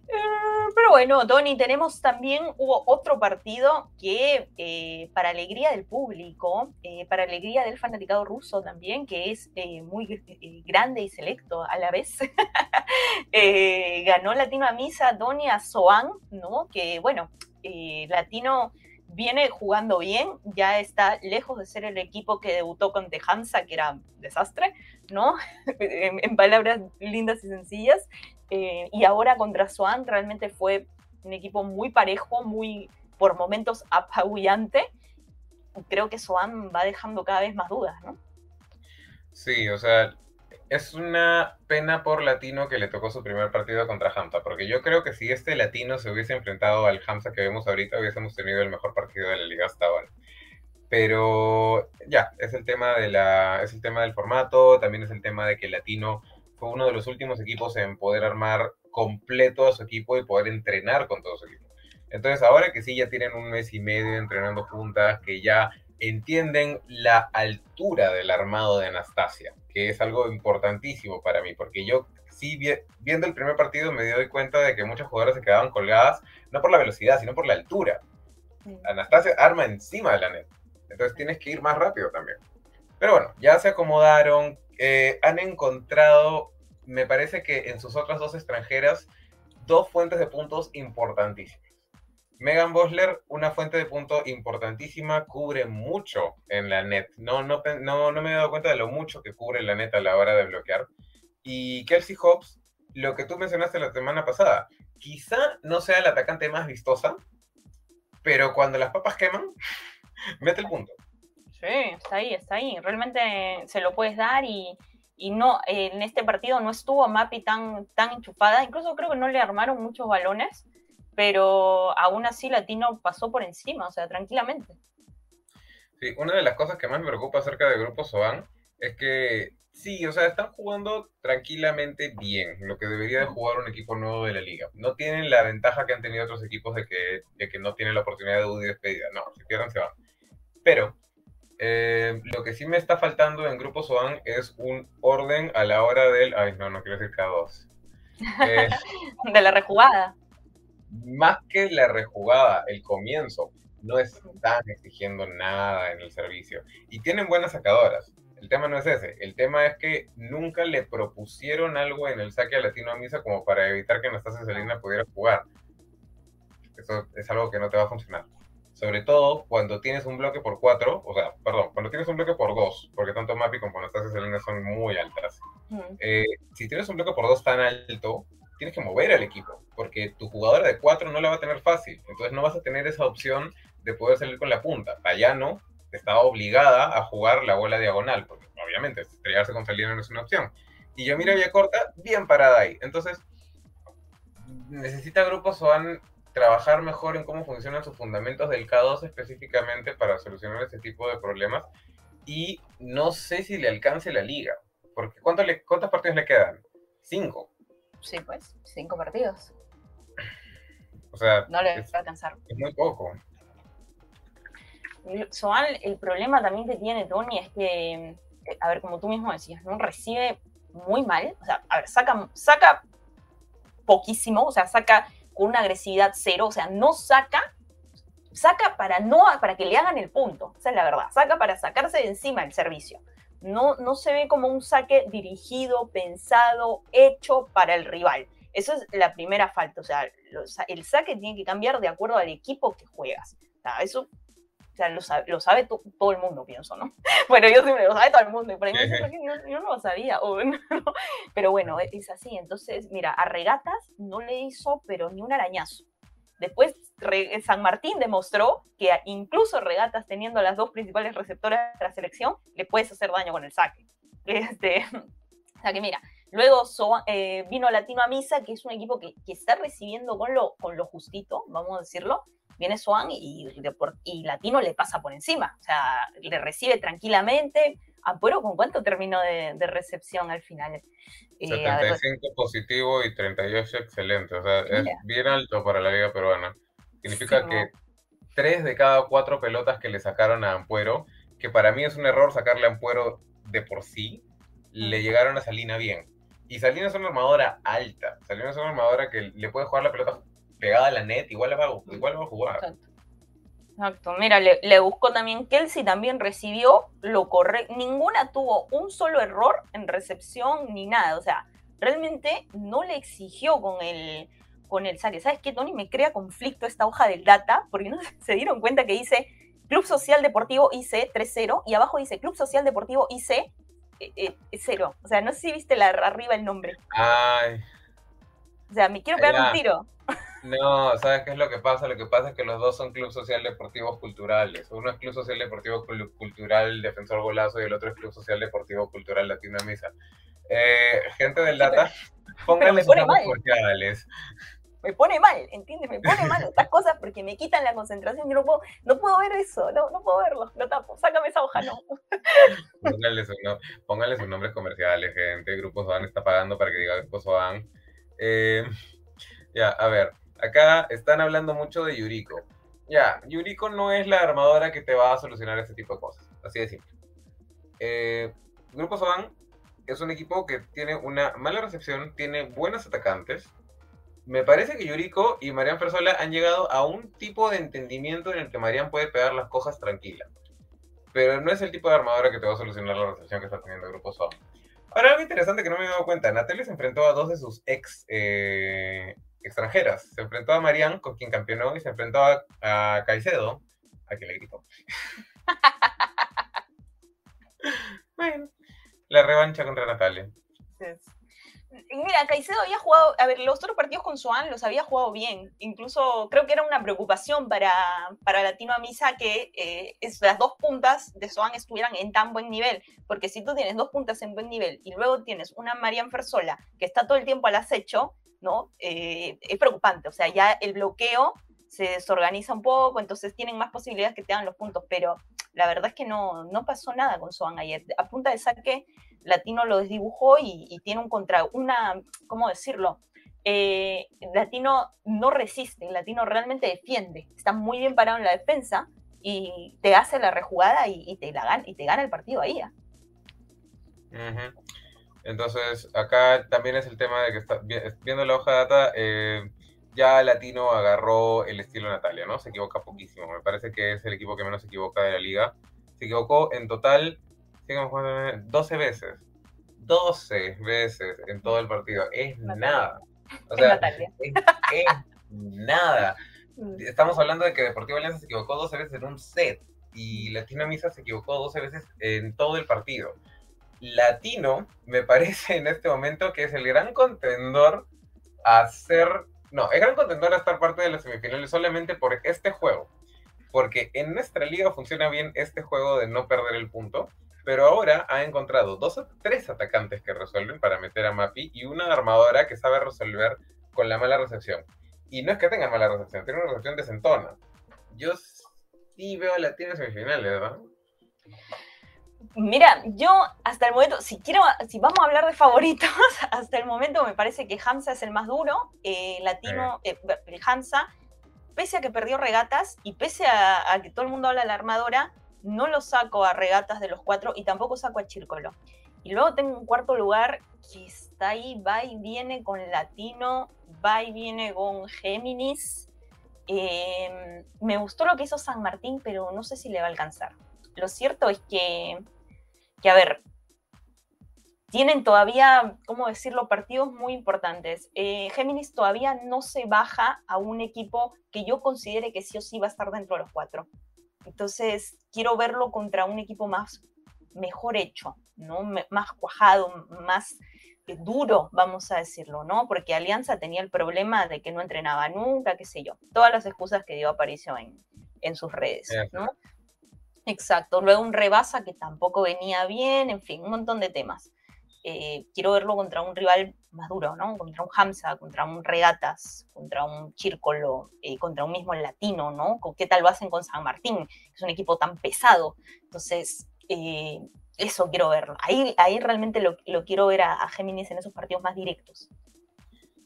Eh, pero bueno, Tony, tenemos también, hubo otro partido que eh, para alegría del público, eh, para alegría del fanaticado ruso también, que es muy grande y selecto a la vez, [laughs] ganó Latino a Misa Tony a Soan, ¿no? Que bueno, Latino viene jugando bien, ya está lejos de ser el equipo que debutó con Tejanza, que era un desastre, ¿no? [laughs] en, palabras lindas y sencillas. Eh, y ahora contra Swan realmente fue un equipo muy parejo, muy por momentos apabullante. Creo que Swan va dejando cada vez más dudas, ¿no? Sí, o sea, es una pena por Latino que le tocó su primer partido contra Hamza, porque yo creo que si este Latino se hubiese enfrentado al Hamza que vemos ahorita, hubiésemos tenido el mejor partido de la liga hasta ahora. Pero ya, es el tema de la, es el tema del formato, también es el tema de que Latino fue uno de los últimos equipos en poder armar completo a su equipo y poder entrenar con todo su equipo. Entonces, ahora que sí ya tienen un mes y medio entrenando juntas, que ya entienden la altura del armado de Anastasia, que es algo importantísimo para mí, porque yo sí viendo el primer partido me doy cuenta de que muchas jugadoras se quedaban colgadas, no por la velocidad, sino por la altura. Anastasia arma encima de la net, entonces tienes que ir más rápido también. Pero bueno, ya se acomodaron, eh, han encontrado, me parece que en sus otras dos extranjeras, dos fuentes de puntos importantísimas. Megan Bosler, una fuente de punto importantísima, cubre mucho en la net. No, no, no, no me he dado cuenta de lo mucho que cubre la net a la hora de bloquear. Y Kelsey Hobbs, lo que tú mencionaste la semana pasada, quizá no sea el atacante más vistosa, pero cuando las papas queman, [laughs] mete el punto. Sí, está ahí, está ahí. Realmente se lo puedes dar y, y no, en este partido no estuvo Mapi tan, tan enchufada. Incluso creo que no le armaron muchos balones pero aún así Latino pasó por encima, o sea, tranquilamente. Sí, una de las cosas que más me preocupa acerca de Grupo Soban es que sí, o sea, están jugando tranquilamente bien, lo que debería de jugar un equipo nuevo de la liga. No tienen la ventaja que han tenido otros equipos de que, de que no tienen la oportunidad de UDI despedida. No, si pierden se van. Pero eh, lo que sí me está faltando en Grupo Soban es un orden a la hora del... Ay, no, no quiero decir cada dos. [laughs] Eh, de la rejugada más que la rejugada, el comienzo, no están exigiendo nada en el servicio. Y tienen buenas sacadoras. El tema no es ese. El tema es que nunca le propusieron algo en el saque a Latino a Misa como para evitar que Anastasia Salina pudiera jugar. Eso es algo que no te va a funcionar. Sobre todo cuando tienes un bloque por cuatro, o sea, perdón, cuando tienes un bloque por dos, porque tanto Mapi como Anastasia Salina son muy altas. Eh, si tienes un bloque por dos tan alto, tienes que mover al equipo, porque tu jugadora de 4 no la va a tener fácil, entonces no vas a tener esa opción de poder salir con la punta. Tayano estaba obligada a jugar la bola diagonal, porque obviamente estrellarse con Salina no es una opción. Y yo mira Corta, bien parada ahí. Entonces, necesita grupos o van trabajar mejor en cómo funcionan sus fundamentos del K2 específicamente para solucionar este tipo de problemas. Y no sé si le alcance la liga, porque le, ¿cuántos partidos le quedan? Cinco. Sí, pues, cinco partidos. O sea, no le va a alcanzar. Es muy poco. Soal, el problema también que tiene Tony es que, eh, a ver, como tú mismo decías, ¿no? Recibe muy mal. O sea, a ver, saca, saca poquísimo, o sea, saca con una agresividad cero, o sea, no saca, saca para no, para que le hagan el punto, esa es la verdad, saca para sacarse de encima el servicio no, no se ve como un saque dirigido, pensado, hecho para el rival. Eso es la primera falta. O sea, el saque tiene que cambiar de acuerdo al equipo que juegas. O sea, eso lo sabe, todo el mundo, pienso, ¿no? Bueno, yo siempre lo sabe todo el mundo, y por ahí yo, no lo sabía. [laughs] Pero bueno, es así. Entonces, mira, a Regatas no le hizo, pero ni un arañazo. Después San Martín demostró que incluso regatas teniendo las dos principales receptoras de la selección, le puedes hacer daño con el saque. [laughs] Este, o sea que mira, luego eh, vino Latino a Misa, que es un equipo que, está recibiendo con lo, con lo justito, vamos a decirlo, viene Swan y, y Latino le pasa por encima, o sea, le recibe tranquilamente. Ampuero, ¿con cuánto terminó de, recepción al final? 75 eh, positivo y 38 excelente, o sea, es bien alto para la liga peruana. Significa que tres de cada cuatro pelotas que le sacaron a Ampuero, que para mí es un error sacarle a Ampuero de por sí, le llegaron a Salina bien. Y Salina es una armadora alta. Salina es una armadora que le puede jugar la pelota pegada a la net, igual la va, igual va a jugar. Exacto. Mira, le, buscó también Kelsey, también recibió lo correcto. Ninguna tuvo un solo error en recepción ni nada. O sea, realmente no le exigió con el, con el saque. ¿Sabes qué, Tony? Me crea conflicto esta hoja del data, porque no [laughs] se dieron cuenta que dice Club Social Deportivo IC 3-0 y abajo dice Club Social Deportivo IC 0. O sea, no sé si viste la, arriba el nombre. Ay. O sea, me quiero pegar un tiro. No, ¿sabes qué es lo que pasa? Lo que pasa es que los dos son Club Social Deportivos Culturales. Uno es Club Social Deportivo Cultural Defensor Golazo y el otro es Club Social Deportivo Cultural Latino Misa. Eh, gente del Data, [laughs] pónganle sus nombres comerciales me pone mal, ¿entiendes? Me pone mal estas cosas porque me quitan la concentración. Yo no puedo, no puedo ver eso, no, no puedo verlo, lo tapo, sácame esa hoja, no. Pónganle, sus nombres comerciales, gente. Grupo Soban está pagando para que diga Grupo Soban. Eh, ya, a ver, acá están hablando mucho de Yuriko. Ya, Yuriko no es la armadora que te va a solucionar este tipo de cosas, así de simple. Eh, Grupo Soban es un equipo que tiene una mala recepción, tiene buenos atacantes, me parece que Yuriko y Marian Fersola han llegado a un tipo de entendimiento en el que Marian puede pegar las cojas tranquila. Pero no es el tipo de armadora que te va a solucionar la recepción que está teniendo grupo SOA. Ahora, algo interesante que no me he dado cuenta, Natalia se enfrentó a dos de sus ex eh, extranjeras. Se enfrentó a Marian, con quien campeonó, y se enfrentó a, Caicedo, a quien le gritó. [laughs] bueno, la revancha contra Natalia. Mira, Caicedo había jugado, a ver, los otros partidos con Suan los había jugado bien. Incluso creo que era una preocupación para, para Latino Amisa que eh, las dos puntas de Suan estuvieran en tan buen nivel. Porque si tú tienes dos puntas en buen nivel y luego tienes una Marian Fersola que está todo el tiempo al acecho, Eh, es preocupante. O sea, ya el bloqueo se desorganiza un poco, entonces tienen más posibilidades que te hagan los puntos. Pero la verdad es que no, no pasó nada con Suan ayer. A punta de saque Latino lo desdibujó y, tiene un contra, una, ¿cómo decirlo? Eh, Latino no resiste, Latino realmente defiende, está muy bien parado en la defensa y te hace la rejugada y, te, la gana, y te gana el partido ahí. ¿ah? Entonces, acá también es el tema de que está, viendo la hoja de data, eh, ya Latino agarró el estilo Natalia, ¿no? Se equivoca poquísimo. Me parece que es el equipo que menos se equivoca de la liga. Se equivocó en total 12 veces. 12 veces en todo el partido. Es nada. O sea, es, nada. Mm. Estamos hablando de que Deportivo Alianza se equivocó 12 veces en un set y Latino Misa se equivocó 12 veces en todo el partido. Latino me parece en este momento que es el gran contendor a ser, no, es gran contendor a estar parte de las semifinales solamente por este juego. Porque en nuestra liga funciona bien este juego de no perder el punto pero ahora ha encontrado dos o tres atacantes que resuelven para meter a Mapi y una armadora que sabe resolver con la mala recepción. Y no es que tenga mala recepción, tiene una recepción desentona. Yo sí veo a la tiene semifinales, ¿verdad? Mira, yo hasta el momento, si quiero, si vamos a hablar de favoritos, [laughs] hasta el momento me parece que Hamza es el más duro, eh, latino, eh, el Hamza, pese a que perdió regatas y pese a, a, que todo el mundo habla de la armadora, no lo saco a regatas de los cuatro y tampoco saco a Chírcolo. Y luego tengo un cuarto lugar que está ahí, va y viene con Latino, va y viene con Géminis. Em, me gustó lo que hizo San Martín, pero no sé si le va a alcanzar. Lo cierto es que, que a ver, tienen todavía, ¿cómo decirlo?, partidos muy importantes. Eh, Géminis todavía no se baja a un equipo que yo considere que sí o sí va a estar dentro de los cuatro. Entonces, quiero verlo contra un equipo más mejor hecho, ¿no? más cuajado, más eh, duro, vamos a decirlo, ¿no? Porque Alianza tenía el problema de que no entrenaba nunca, qué sé yo. Todas las excusas que dio Aparicio en, en sus redes, ¿no? Exacto. Luego un rebasa que tampoco venía bien, en fin, un montón de temas. Eh, quiero verlo contra un rival más duro, ¿no? Contra un Hamza, contra un Regatas, contra un Círculo, eh, contra un mismo Latino, ¿no? ¿Qué tal lo hacen con San Martín? Es un equipo tan pesado. Entonces, eh, eso quiero verlo. Ahí, ahí realmente lo, quiero ver a, a, Géminis en esos partidos más directos.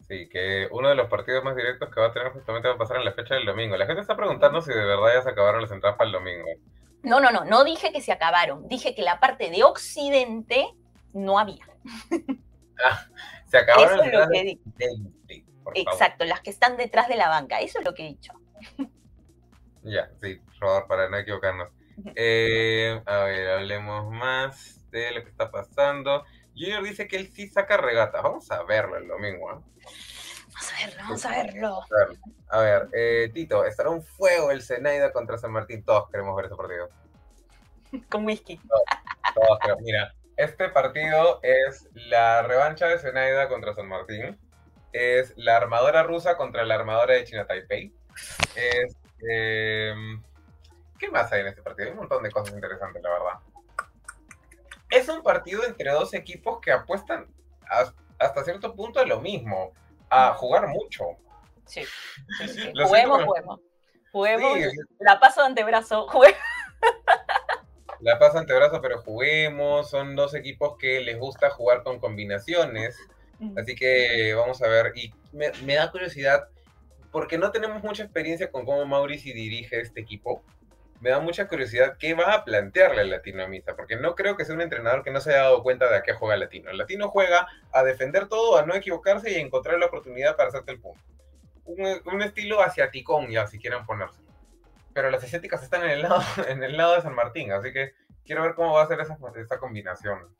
Sí, que uno de los partidos más directos que va a tener justamente va a pasar en la fecha del domingo. La gente está preguntando si de verdad ya se acabaron las entradas para el domingo. No, no, no, no dije que se acabaron. Dije que la parte de Occidente no había. [laughs] Ah, se acabaron Eso es lo que Exacto, las que están detrás de la banca. Eso es lo que he dicho. Ya, sí, Rodor, para no equivocarnos. Eh, a ver, hablemos más de lo que está pasando. Junior dice que él sí saca regatas. Vamos a verlo el domingo. ¿eh? Vamos a verlo, vamos a verlo. A ver, eh, Tito, estará un fuego el Zenaida contra San Martín. Todos queremos ver ese partido. [laughs] Con whisky. Todos, Mira, este partido es la revancha de Zenaida contra San Martín. Es la armadora rusa contra la armadora de China Taipei. Es. Em, ¿Qué más hay en este partido? Hay un montón de cosas interesantes, la verdad. Es un partido entre dos equipos que apuestan hasta cierto punto a lo mismo, a jugar mucho. Sí, juguemos, juguemos. Juguemos, la paso de antebrazo, [laughs] juguemos. La paso de antebrazo, pero juguemos. Son dos equipos que les gusta jugar con combinaciones. Así que vamos a ver. Y me, me da curiosidad, porque no tenemos mucha experiencia con cómo Mauricio dirige este equipo me da mucha curiosidad qué va a plantearle al latino porque no creo que sea un entrenador que no se haya dado cuenta de a qué juega el latino. El latino juega a defender todo, a no equivocarse y a encontrar la oportunidad para hacerte el punto. Un, estilo asiaticón, ya, si quieren ponerse. Pero las asiáticas están en el lado, [laughs] en el lado de San Martín, así que quiero ver cómo va a ser esa, esa combinación.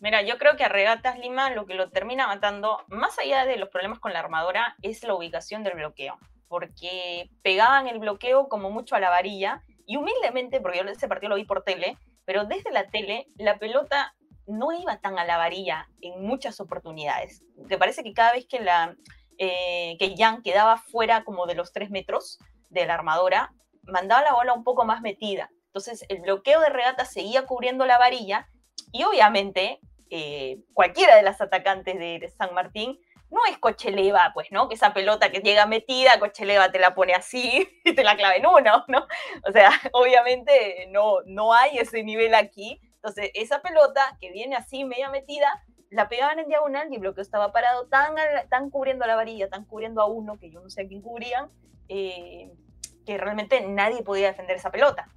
Mira, yo creo que a Regatas Lima lo que lo termina matando, más allá de los problemas con la armadora, es la ubicación del bloqueo. Porque pegaban el bloqueo como mucho a la varilla y humildemente, porque yo ese partido lo vi por tele, pero desde la tele la pelota no iba tan a la varilla en muchas oportunidades. ¿Te parece que cada vez que, la, eh, que Jan quedaba fuera como de los tres metros de la armadora, mandaba la bola un poco más metida? Entonces el bloqueo de regata seguía cubriendo la varilla y obviamente eh, cualquiera de las atacantes de San Martín no es Cocheleva, pues, ¿no? Que esa pelota que llega metida, Cocheleva te la pone así [laughs] y te la clava en uno, ¿no? O sea, [laughs] obviamente no, no hay ese nivel aquí. Entonces, esa pelota que viene así, media metida, la pegaban en diagonal y el bloqueo estaba parado tan, tan cubriendo la varilla, tan cubriendo a uno, que yo no sé a quién cubrían, eh, que realmente nadie podía defender esa pelota.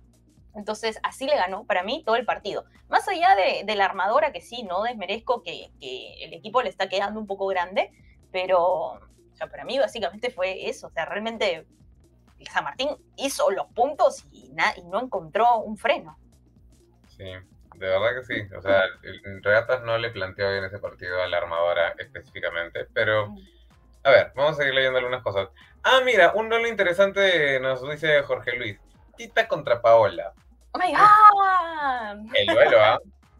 Entonces, así le ganó para mí todo el partido. Más allá de, la armadora, que sí, no desmerezco que, el equipo le está quedando un poco grande, pero para mí básicamente fue eso. O sea, realmente San Martín hizo los puntos y, no encontró un freno. Sí, de verdad que sí. O sea, regatas no le planteó bien ese partido a la armadora específicamente, pero... Mm. A ver, vamos a seguir leyendo algunas cosas. Ah, mira, un rol interesante nos dice Jorge Luis. Tita contra Paola. ¡Oh, my God! El duelo, ¿ah?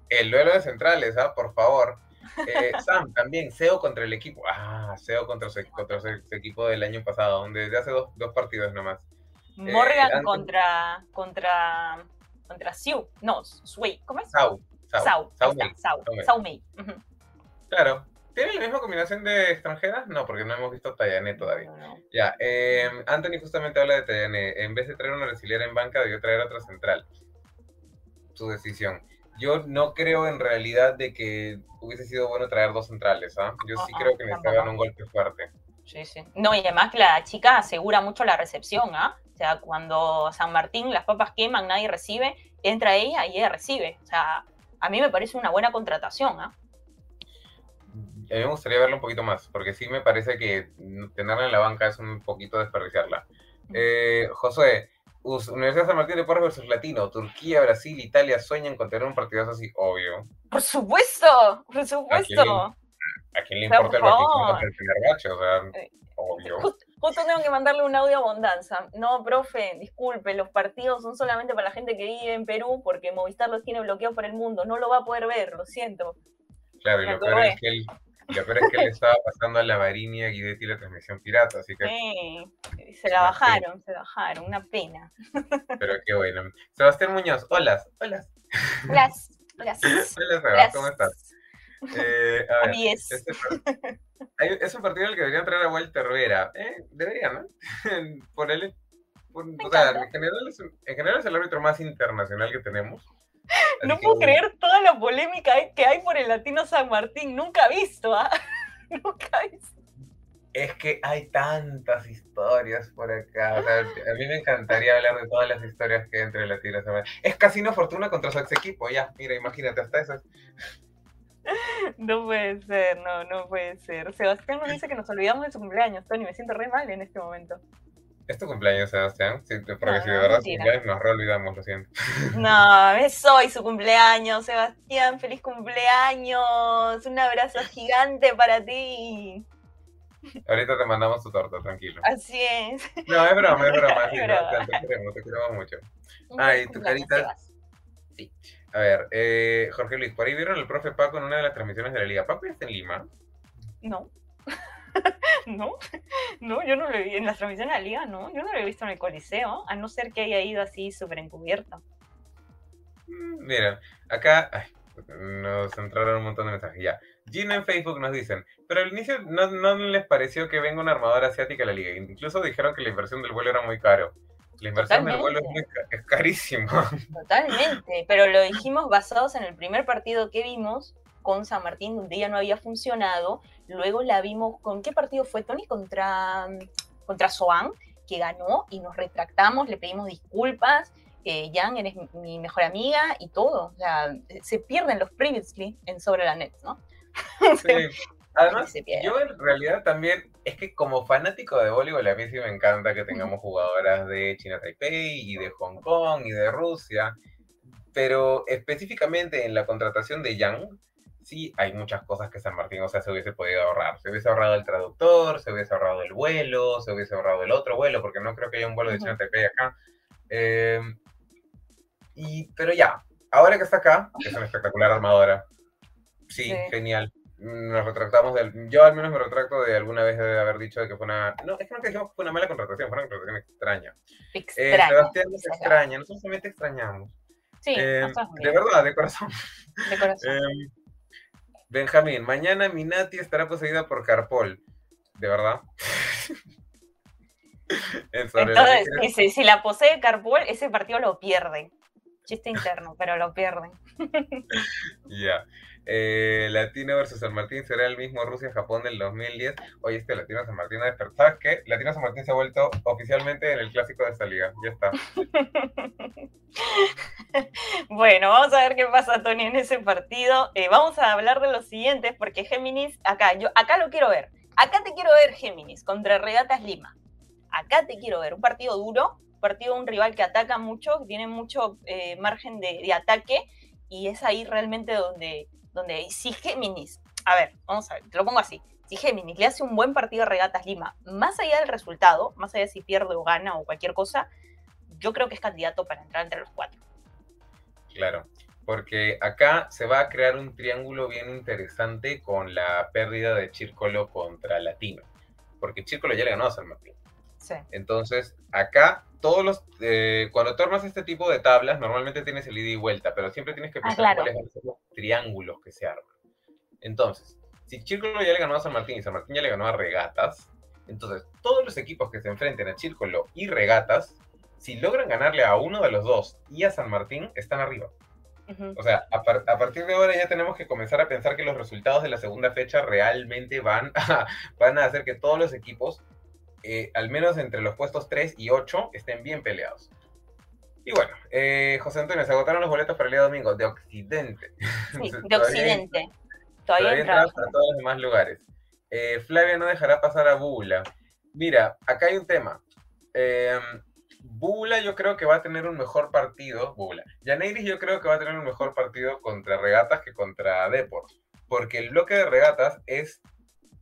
El duelo de centrales, ¿ah? Por favor. Eh, [laughs] Sam, también, SEO contra el equipo. Ah, SEO contra su, contra su, equipo del año pasado, donde desde hace dos, dos partidos nomás. Morgan eh, contra, contra, contra Siu. No, Sui. ¿Cómo es? Sau. Sau. Sau. Sau. Sau Mei. Claro. ¿Tiene la misma combinación de extranjeras? No, porque no hemos visto Tayané todavía. Ya, eh, Anthony justamente habla de Tayané. En vez de traer una brasileña en banca, debió traer otra central. Su decisión. Yo no creo en realidad de que hubiese sido bueno traer dos centrales, ¿ah? Yo sí creo que necesitaban un golpe fuerte. Sí, sí. No, y además la chica asegura mucho la recepción, ¿ah? O sea, cuando San Martín las papas queman, nadie recibe, entra ella y ella recibe. O sea, a mí me parece una buena contratación, ¿ah? A mí me gustaría verla un poquito más, porque sí me parece que tenerla en la banca es un poquito desperdiciarla. Eh, José, Universidad San Martín de Porres versus Latino, Turquía, Brasil, Italia sueñan con tener un partidazo así, obvio. Por supuesto, por supuesto. ¿A quién le, importa el contra el primer bache? O sea, eh, obvio. Justo, tengo que mandarle un audio a Bondanza. No, profe, disculpe, los partidos son solamente para la gente que vive en Perú porque Movistar los tiene bloqueados por el mundo. No lo va a poder ver, lo siento. Claro, y lo peor es que él lo peor es que le estaba pasando a la Varinia Guidetti la transmisión pirata, así que. Sí, se la bajaron, se bajaron, una pena. Pero qué bueno. Sebastián Muñoz, hola, hola. Hola, hola. [laughs] Hola, Sebastián, ¿cómo estás? Eh, a ver, este es un partido en el que deberían traer a Walter Vera. Eh, deberían, ¿no? [laughs] por él. o sea, en general, es, en general es el árbitro más internacional que tenemos. [laughs] no puedo creer toda la polémica que hay por el Latino San Martín. Nunca visto, ¿ah? [laughs] Nunca visto. Es que hay tantas historias por acá. O sea, a mí me encantaría hablar de todas las historias que hay entre Latino San Martín. Es Casino Fortuna contra su ex equipo, ya. Mira, imagínate, hasta esas. [laughs] No puede ser, no, no puede ser. Sebastián nos dice que nos olvidamos de su cumpleaños, Tony. Me siento re mal en este momento. ¿Es tu cumpleaños, Sebastián? Sí, porque si de verdad su cumpleaños nos reolvidamos, lo siento. [laughs] No, es hoy su cumpleaños, Sebastián. ¡Feliz cumpleaños! Un abrazo gigante para ti. Ahorita te mandamos tu torta, tranquilo. Así es. No, es broma, es broma. Sí, [laughs] te, queremos, te queremos mucho. Ay, tu carita. Sí. A ver, eh, Jorge Luis, por ahí vieron el profe Paco en una de las transmisiones de la Liga. ¿Paco está en Lima? No. [laughs] no, no, yo no lo vi en las transmisiones de la Liga, no. Yo no lo he visto en el Coliseo, a no ser que haya ido así súper encubierto. Mm, mira, acá ay, nos entraron un montón de mensajes. Ya, Gina en Facebook nos dicen, pero al inicio no, no les pareció que venga una armadora asiática a la Liga. Incluso dijeron que la inversión del vuelo era muy caro. La inversión del vuelo es, es carísimo. Totalmente, pero lo dijimos basados en el primer partido que vimos con San Martín, donde ya no había funcionado. Luego la vimos con qué partido fue Tony contra, contra Soan, que ganó y nos retractamos, le pedimos disculpas. Eh, Jan, eres mi mejor amiga y todo. O sea, se pierden los previously en sobre la net, ¿no? [laughs] Sí. Además, yo en realidad también, es que como fanático de voleibol, a mí sí me encanta que tengamos jugadoras de China Taipei y de Hong Kong y de Rusia, pero específicamente en la contratación de Yang, sí hay muchas cosas que San Martín, o sea, se hubiese podido ahorrar. Se hubiese ahorrado el traductor, se hubiese ahorrado el vuelo, se hubiese ahorrado el otro vuelo, porque no creo que haya un vuelo de China Taipei acá. Em, y, pero ya, ahora que está acá, es una espectacular armadora. sí. genial nos retractamos del. Yo al menos me retracto de alguna vez de haber dicho que fue una. No, es que no dijimos que fue una mala contratación, fue una contratación extraña. Extraña. Eh, Sebastián nos extraña, nosotros también te extrañamos. Sí, eh, de verdad, de corazón. De corazón. [laughs] Benjamín, mañana Minati estará poseída por Carpol. ¿De verdad? [laughs] Entonces, si, si, la posee Carpol, ese partido lo pierde. Chiste interno, pero lo pierden. [laughs] Ya. Eh, Latino versus San Martín será el mismo Rusia-Japón del 2010. Oye, este Latino San Martín ha ¿Sabes qué? Latino San Martín se ha vuelto oficialmente en el clásico de esta liga. Ya está. [laughs] bueno, vamos a ver qué pasa, Tony, en ese partido. Eh, vamos a hablar de los siguientes, porque Géminis, acá, yo acá lo quiero ver. Acá te quiero ver, Géminis, contra Regatas Lima. Acá te quiero ver. Un partido duro, un partido un rival que ataca mucho, tiene mucho eh, margen de ataque, y es ahí realmente donde donde si Géminis, a ver, vamos a ver, te lo pongo así, si Géminis le hace un buen partido a Regatas Lima, más allá del resultado, más allá de si pierde o gana o cualquier cosa, yo creo que es candidato para entrar entre los cuatro. Claro, porque acá se va a crear un triángulo bien interesante con la pérdida de Chírcolo contra Latino, porque Chírcolo ya le ganó a San Martín. Sí. Entonces, acá todos los, eh, cuando tú armas este tipo de tablas, normalmente tienes el ida y vuelta, pero siempre tienes que ah, pensar cuáles van a ser los triángulos que se arman. Entonces, si Círculo ya le ganó a San Martín y San Martín ya le ganó a Regatas, entonces todos los equipos que se enfrenten a Círculo y Regatas, si logran ganarle a uno de los dos y a San Martín, están arriba. O sea, a, a, partir de ahora ya tenemos que comenzar a pensar que los resultados de la segunda fecha realmente van [laughs] a, van a hacer que todos los equipos eh, al menos entre los puestos 3 y 8, estén bien peleados. Y bueno, eh, José Antonio, se agotaron los boletos para el día domingo de Occidente. Sí, [laughs] de Occidente. Todavía, todavía para todos los demás lugares. Eh, Flavia no dejará pasar a Bula. Mira, acá hay un tema. Eh, Bula yo creo que va a tener un mejor partido. Bula. Yaneiris yo creo que va a tener un mejor partido contra Regatas que contra Deport. Porque el bloque de Regatas es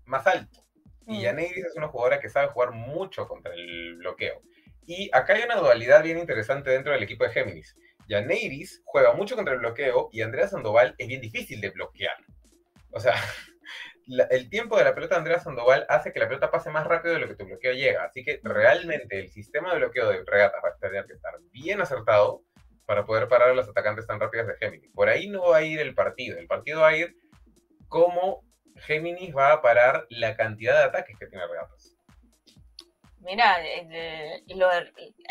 más alto. Y Yaneiris es una jugadora que sabe jugar mucho contra el bloqueo. Y acá hay una dualidad bien interesante dentro del equipo de Géminis. Yaneiris juega mucho contra el bloqueo y Andrea Sandoval es bien difícil de bloquear. O sea, [laughs] el tiempo de la pelota de Andrea Sandoval hace que la pelota pase más rápido de lo que tu bloqueo llega. Así que realmente el sistema de bloqueo de regata va a tener que estar bien acertado para poder parar a los atacantes tan rápidos de Géminis. Por ahí no va a ir el partido. El partido va a ir cómo Géminis va a parar la cantidad de ataques que tiene Regatas. Mira,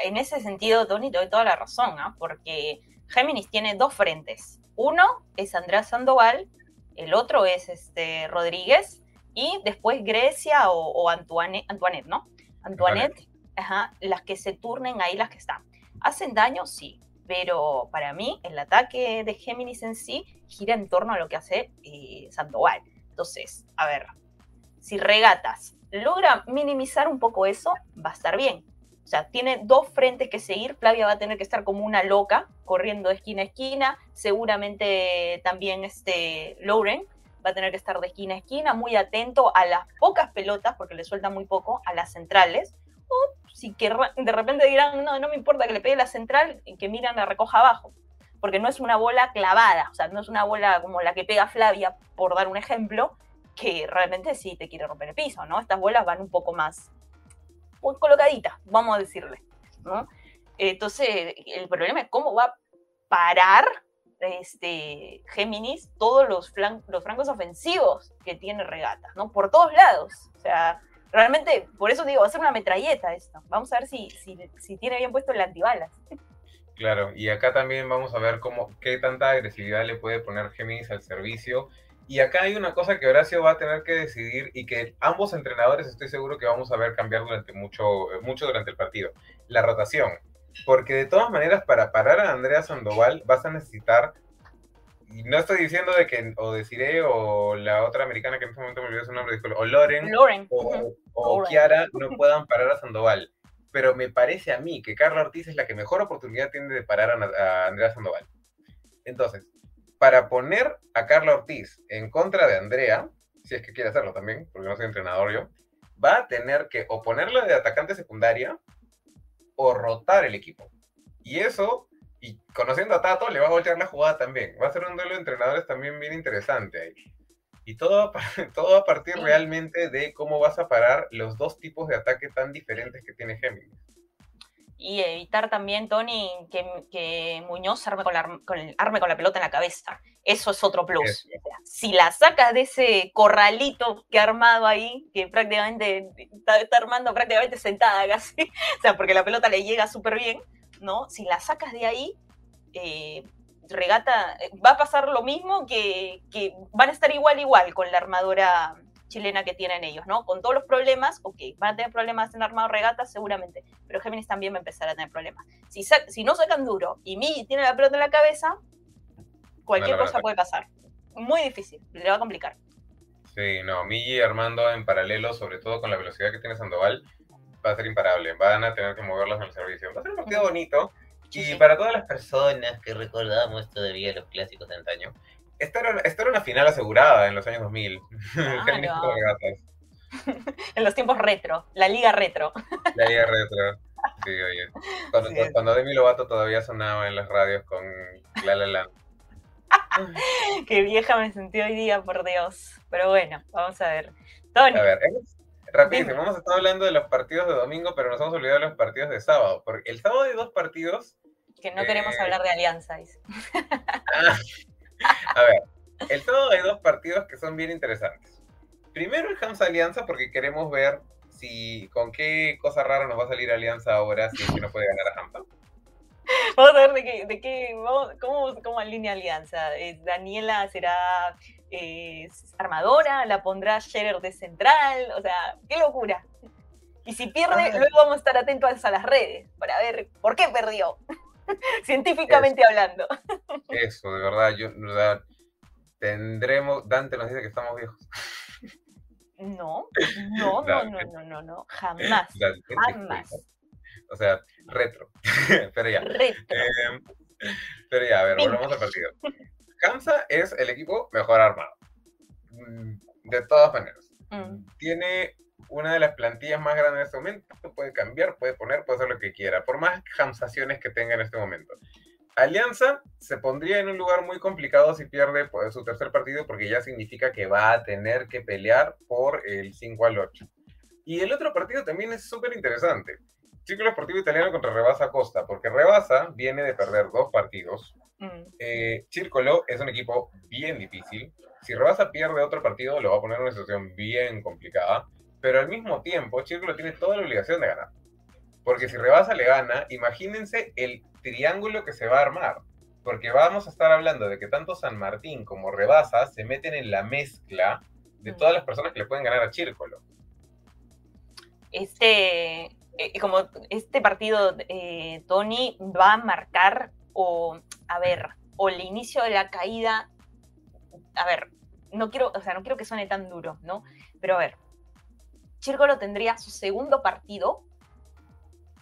en ese sentido, Tony, te doy toda la razón, ¿ah? porque Géminis tiene dos frentes. Uno es Andrés Sandoval, el otro es este Rodríguez, y después Grecia o, Antoinette, ¿no? Antoinette, Ajá, las que se turnen ahí, las que están. ¿Hacen daño? Sí, pero para mí el ataque de Géminis en sí gira en torno a lo que hace eh, Sandoval. Entonces, a ver, si regatas logra minimizar un poco eso, va a estar bien. O sea, tiene dos frentes que seguir. Flavia va a tener que estar como una loca, corriendo de esquina a esquina. Seguramente también este Lauren va a tener que estar de esquina a esquina, muy atento a las pocas pelotas, porque le suelta muy poco, a las centrales. O si de repente dirán, no, no me importa que le pegue la central, que miran la recoja abajo. Porque no es una bola clavada, o sea, no es una bola como la que pega Flavia, por dar un ejemplo, que realmente sí te quiere romper el piso, ¿no? Estas bolas van un poco más colocaditas, vamos a decirle, ¿no? Entonces, el problema es cómo va a parar este, Géminis todos los, los francos ofensivos que tiene Regata, ¿no? Por todos lados. O sea, realmente, por eso digo, va a ser una metralleta esto. Vamos a ver si, si, si tiene bien puesto el antibalas. Claro, y acá también vamos a ver cómo, qué tanta agresividad le puede poner Géminis al servicio y acá hay una cosa que Horacio va a tener que decidir y que ambos entrenadores estoy seguro que vamos a ver cambiar durante mucho, mucho durante el partido. La rotación. Porque de todas maneras, para parar a Andrea Sandoval vas a necesitar, y no estoy diciendo de que o Desiree o la otra americana que en este momento me olvidó su nombre, o Loren, o, Kiara no puedan parar a Sandoval. Pero me parece a mí que Carla Ortiz es la que mejor oportunidad tiene de parar a, Andrea Sandoval. Entonces, para poner a Carla Ortiz en contra de Andrea, si es que quiere hacerlo también, porque no soy entrenador yo, va a tener que o ponerla de atacante secundaria o rotar el equipo. Y eso, y conociendo a Tato, le va a voltear la jugada también. Va a ser un duelo de entrenadores también bien interesante ahí. Y todo, [laughs] todo a partir realmente de cómo vas a parar los dos tipos de ataque tan diferentes que tiene Géminis y evitar también, Tony, que, Muñoz arme con, la, con, arme con la pelota en la cabeza. Eso es otro plus. si la sacas de ese corralito que ha armado ahí, que prácticamente está, armando prácticamente sentada casi, [laughs] o sea, porque la pelota le llega súper bien, ¿no? Si la sacas de ahí, eh, regata, eh, va a pasar lo mismo que, que van a estar igual igual con la armadora chilena que tienen ellos, ¿no? Con todos los problemas, ok, van a tener problemas en armado regata seguramente, pero Géminis también va a empezar a tener problemas. Si, si no sacan duro y Mi tiene la pelota en la cabeza, cualquier cosa puede pasar. Muy difícil, le va a complicar. Sí, no, Migi armando en paralelo, sobre todo con la velocidad que tiene Sandoval, va a ser imparable. Van a tener que moverlos en el servicio. Va a ser un partido bonito. Y para todas las personas que recordamos todavía los clásicos de antaño, esta era, una final asegurada en los años 2000. [laughs] [laughs] en los tiempos retro, la liga retro. La liga retro. Sí, oye. Cuando, cuando Demi Lovato todavía sonaba en las radios con La La La. [laughs] Qué vieja me sentí hoy día, por Dios. Pero bueno, vamos a ver. Tony. A ver, rapidísimo, vamos a estar hablando de los partidos de domingo, pero nos hemos olvidado de los partidos de sábado. Porque el sábado hay dos partidos. Que no queremos eh, hablar de alianza, dice. Ah, [laughs] a ver, el todo hay dos partidos que son bien interesantes. Primero el Hamza Alianza, porque queremos ver si con qué cosa rara nos va a salir Alianza ahora si es que no puede ganar a Hamza. Vamos a ver de qué, de qué cómo, cómo alinea Alianza. Eh, Daniela será eh, armadora, la pondrá Scherer de central, o sea, qué locura. Y si pierde, ah. luego vamos a estar atentos a las redes para ver por qué perdió. [laughs] científicamente hablando. Eso, de verdad, yo, tendremos, Dante nos dice que estamos viejos. No, [laughs] no, no, no, no, no, no, jamás, jamás. O sea, retro, [laughs] pero ya. Retro. Em, pero ya, a ver, volvemos al partido. Kamsa es el equipo mejor armado, mm, de todas maneras. Mm. Tiene una de las plantillas más grandes en este momento, puede cambiar, puede poner, puede hacer lo que quiera, por más hamsaciones que tenga en este momento. Alianza se pondría en un lugar muy complicado si pierde pues, su tercer partido porque ya significa que va a tener que pelear por el 5 al 8. Y el otro partido también es súper interesante. Ciclo Esportivo Italiano contra Rebasa Costa, porque Rebasa viene de perder dos partidos Mm. Eh, Círculo es un equipo bien difícil. Si Rebasa pierde otro partido, lo va a poner en una situación bien complicada. Pero al mismo tiempo, Círculo tiene toda la obligación de ganar. Porque si Rebasa le gana, imagínense el triángulo que se va a armar. Porque vamos a estar hablando de que tanto San Martín como Rebasa se meten en la mezcla de mm. todas las personas que le pueden ganar a Círculo. Este, eh, como este partido, eh, Tony, va a marcar o, a ver, o el inicio de la caída, a ver, no quiero, o sea, no quiero que suene tan duro, ¿no? Pero a ver, Chírcolo tendría su segundo partido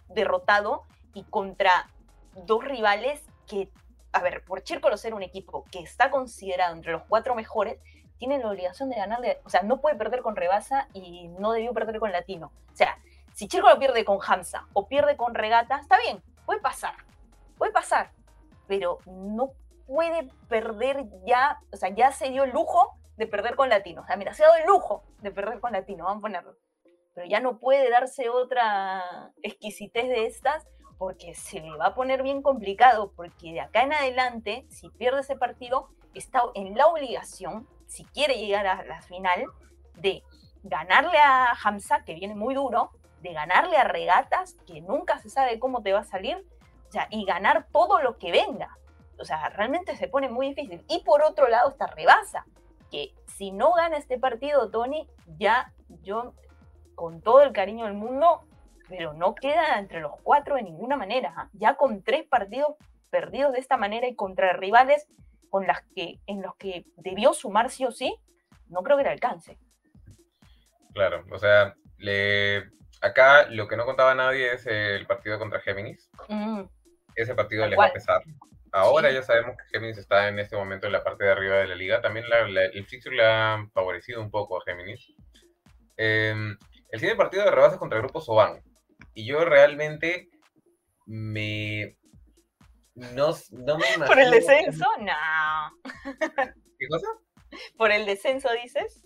derrotado y contra dos rivales que, a ver, por Chírcolo ser un equipo que está considerado entre los cuatro mejores, tiene la obligación de ganarle, o sea, no puede perder con Rebasa y no debió perder con Latino. O sea, si Chírcolo pierde con Hamza o pierde con Regata, está bien, puede pasar, puede pasar, pero no puede perder ya, o sea, ya se dio el lujo de perder con Latino. O sea, mira, se ha dado el lujo de perder con Latino, vamos a ponerlo. Pero ya no puede darse otra exquisitez de estas porque se le va a poner bien complicado, porque de acá en adelante, si pierde ese partido, está en la obligación, si quiere llegar a la final, de ganarle a Hamza, que viene muy duro, de ganarle a Regatas, que nunca se sabe cómo te va a salir, sea, y ganar todo lo que venga. O sea, realmente se pone muy difícil. Y por otro lado está Rebasa, que si no gana este partido, Tony, ya yo, con todo el cariño del mundo, pero no queda entre los cuatro de ninguna manera. ¿ah? Ya con tres partidos perdidos de esta manera y contra rivales con las que, en los que debió sumar sí o sí, no creo que le alcance. Claro, o sea, le... acá lo que no contaba nadie es el partido contra Géminis. Mm ese partido les va a pesar. Ahora ya sabemos que Géminis está en este momento en la parte de arriba de la liga. También el fixture le ha favorecido un poco a Géminis. Em, el siguiente partido de rebase contra el grupo Soban. Y yo realmente me. No, no me imagino. ¿Por el descenso? No. ¿Qué cosa? ¿Por el descenso dices?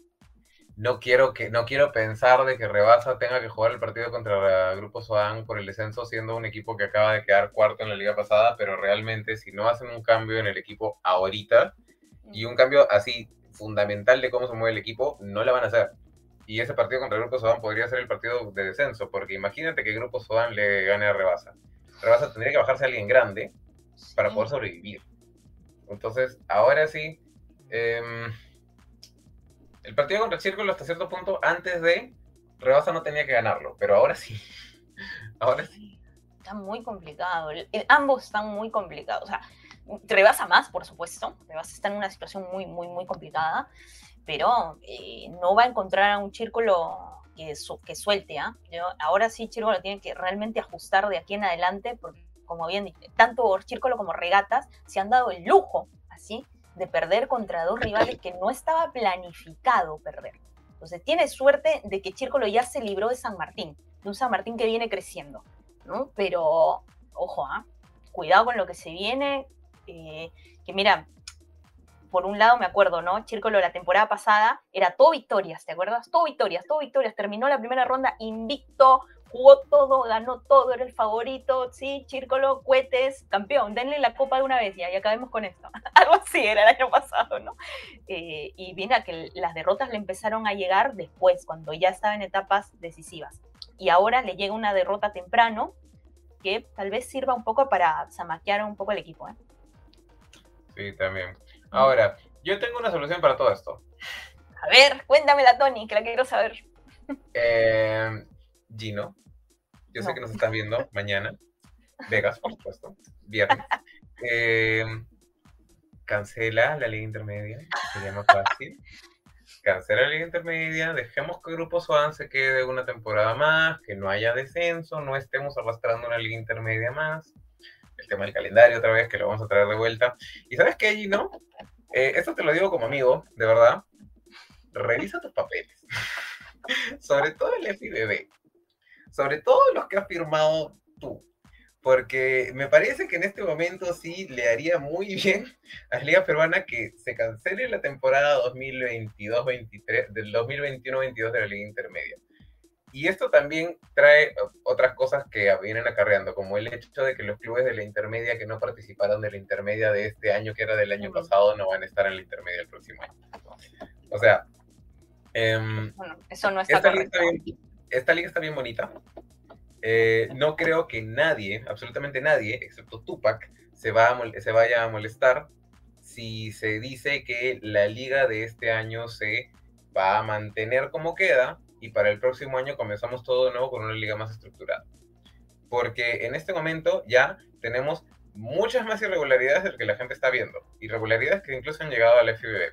No quiero que no quiero pensar de que Rebasa tenga que jugar el partido contra el Grupo Sodán por el descenso siendo un equipo que acaba de quedar cuarto en la liga pasada, pero realmente si no hacen un cambio en el equipo ahorita y un cambio así fundamental de cómo se mueve el equipo, no la van a hacer. Y ese partido contra el Grupo Sodán podría ser el partido de descenso, porque imagínate que el Grupo Sodán le gane a Rebasa. Rebasa tendría que bajarse a alguien grande para poder sobrevivir. Entonces, ahora sí, eh, el partido contra el Círculo hasta cierto punto, antes de Rebasa no tenía que ganarlo, pero ahora sí. [laughs] Ahora sí. Está muy complicado. ambos están muy complicados. O sea, Rebasa más, por supuesto. Rebasa está en una situación muy, muy, muy complicada, pero eh, no va a encontrar a un Círculo que, que suelte. ¿ah? Ahora sí, Círculo tiene que realmente ajustar de aquí en adelante, porque, como bien dije, tanto Círculo como Regatas se han dado el lujo, así, de perder contra dos rivales que no estaba planificado perder. Entonces tiene suerte de que Chírcolo ya se libró de San Martín, de un San Martín que viene creciendo, ¿no? Pero, ojo, ¿ah? cuidado con lo que se viene, eh, que mira, por un lado me acuerdo, ¿no? Chírcolo la temporada pasada era todo victorias, ¿te acuerdas? Todo victorias, todo victorias, terminó la primera ronda invicto, jugó todo, ganó todo, era el favorito, sí, Chírcolo, cohetes, campeón, denle la copa de una vez ya, y acabemos con esto. [laughs] Algo así era el año pasado, ¿no? Eh, y viene que las derrotas le empezaron a llegar después, cuando ya estaba en etapas decisivas. Y ahora le llega una derrota temprano que tal vez sirva un poco para zamaquear un poco el equipo. ¿eh? Sí, también. Ahora, yo tengo una solución para todo esto. A ver, cuéntamela, Tony, que la quiero saber. Eh, Gino, yo sé que nos estás viendo [laughs] mañana. Vegas, por supuesto. Viernes. [laughs] Eh, cancela la liga intermedia. Sería más fácil. Cancela la liga intermedia. Dejemos que el Grupo Soan se quede una temporada más. Que no haya descenso. No estemos arrastrando una liga intermedia más. El tema del calendario otra vez, que lo vamos a traer de vuelta. Y sabes qué, Gino? Eh, esto te lo digo como amigo, de verdad. Revisa tus papeles. [laughs] Sobre todo el FIBB sobre todo los que has firmado tú. Porque me parece que en este momento sí le haría muy [laughs] bien a la Liga Peruana que se cancele la temporada 2022-23, del 2021-22 de la Liga Intermedia. y esto también trae otras cosas que vienen acarreando, como el hecho de que los clubes de la intermedia que no participaron de la intermedia de este año, que era del año pasado, no van a estar en la intermedia el próximo año. O sea, em, eso no está esta, esta liga está bien bonita. Eh, no creo que nadie, absolutamente nadie, excepto Tupac, se, va se vaya a molestar si se dice que la liga de este año se va a mantener como queda y para el próximo año comenzamos todo de nuevo con una liga más estructurada. Porque en este momento ya tenemos muchas más irregularidades de lo que la gente está viendo. Irregularidades que incluso han llegado al FBB.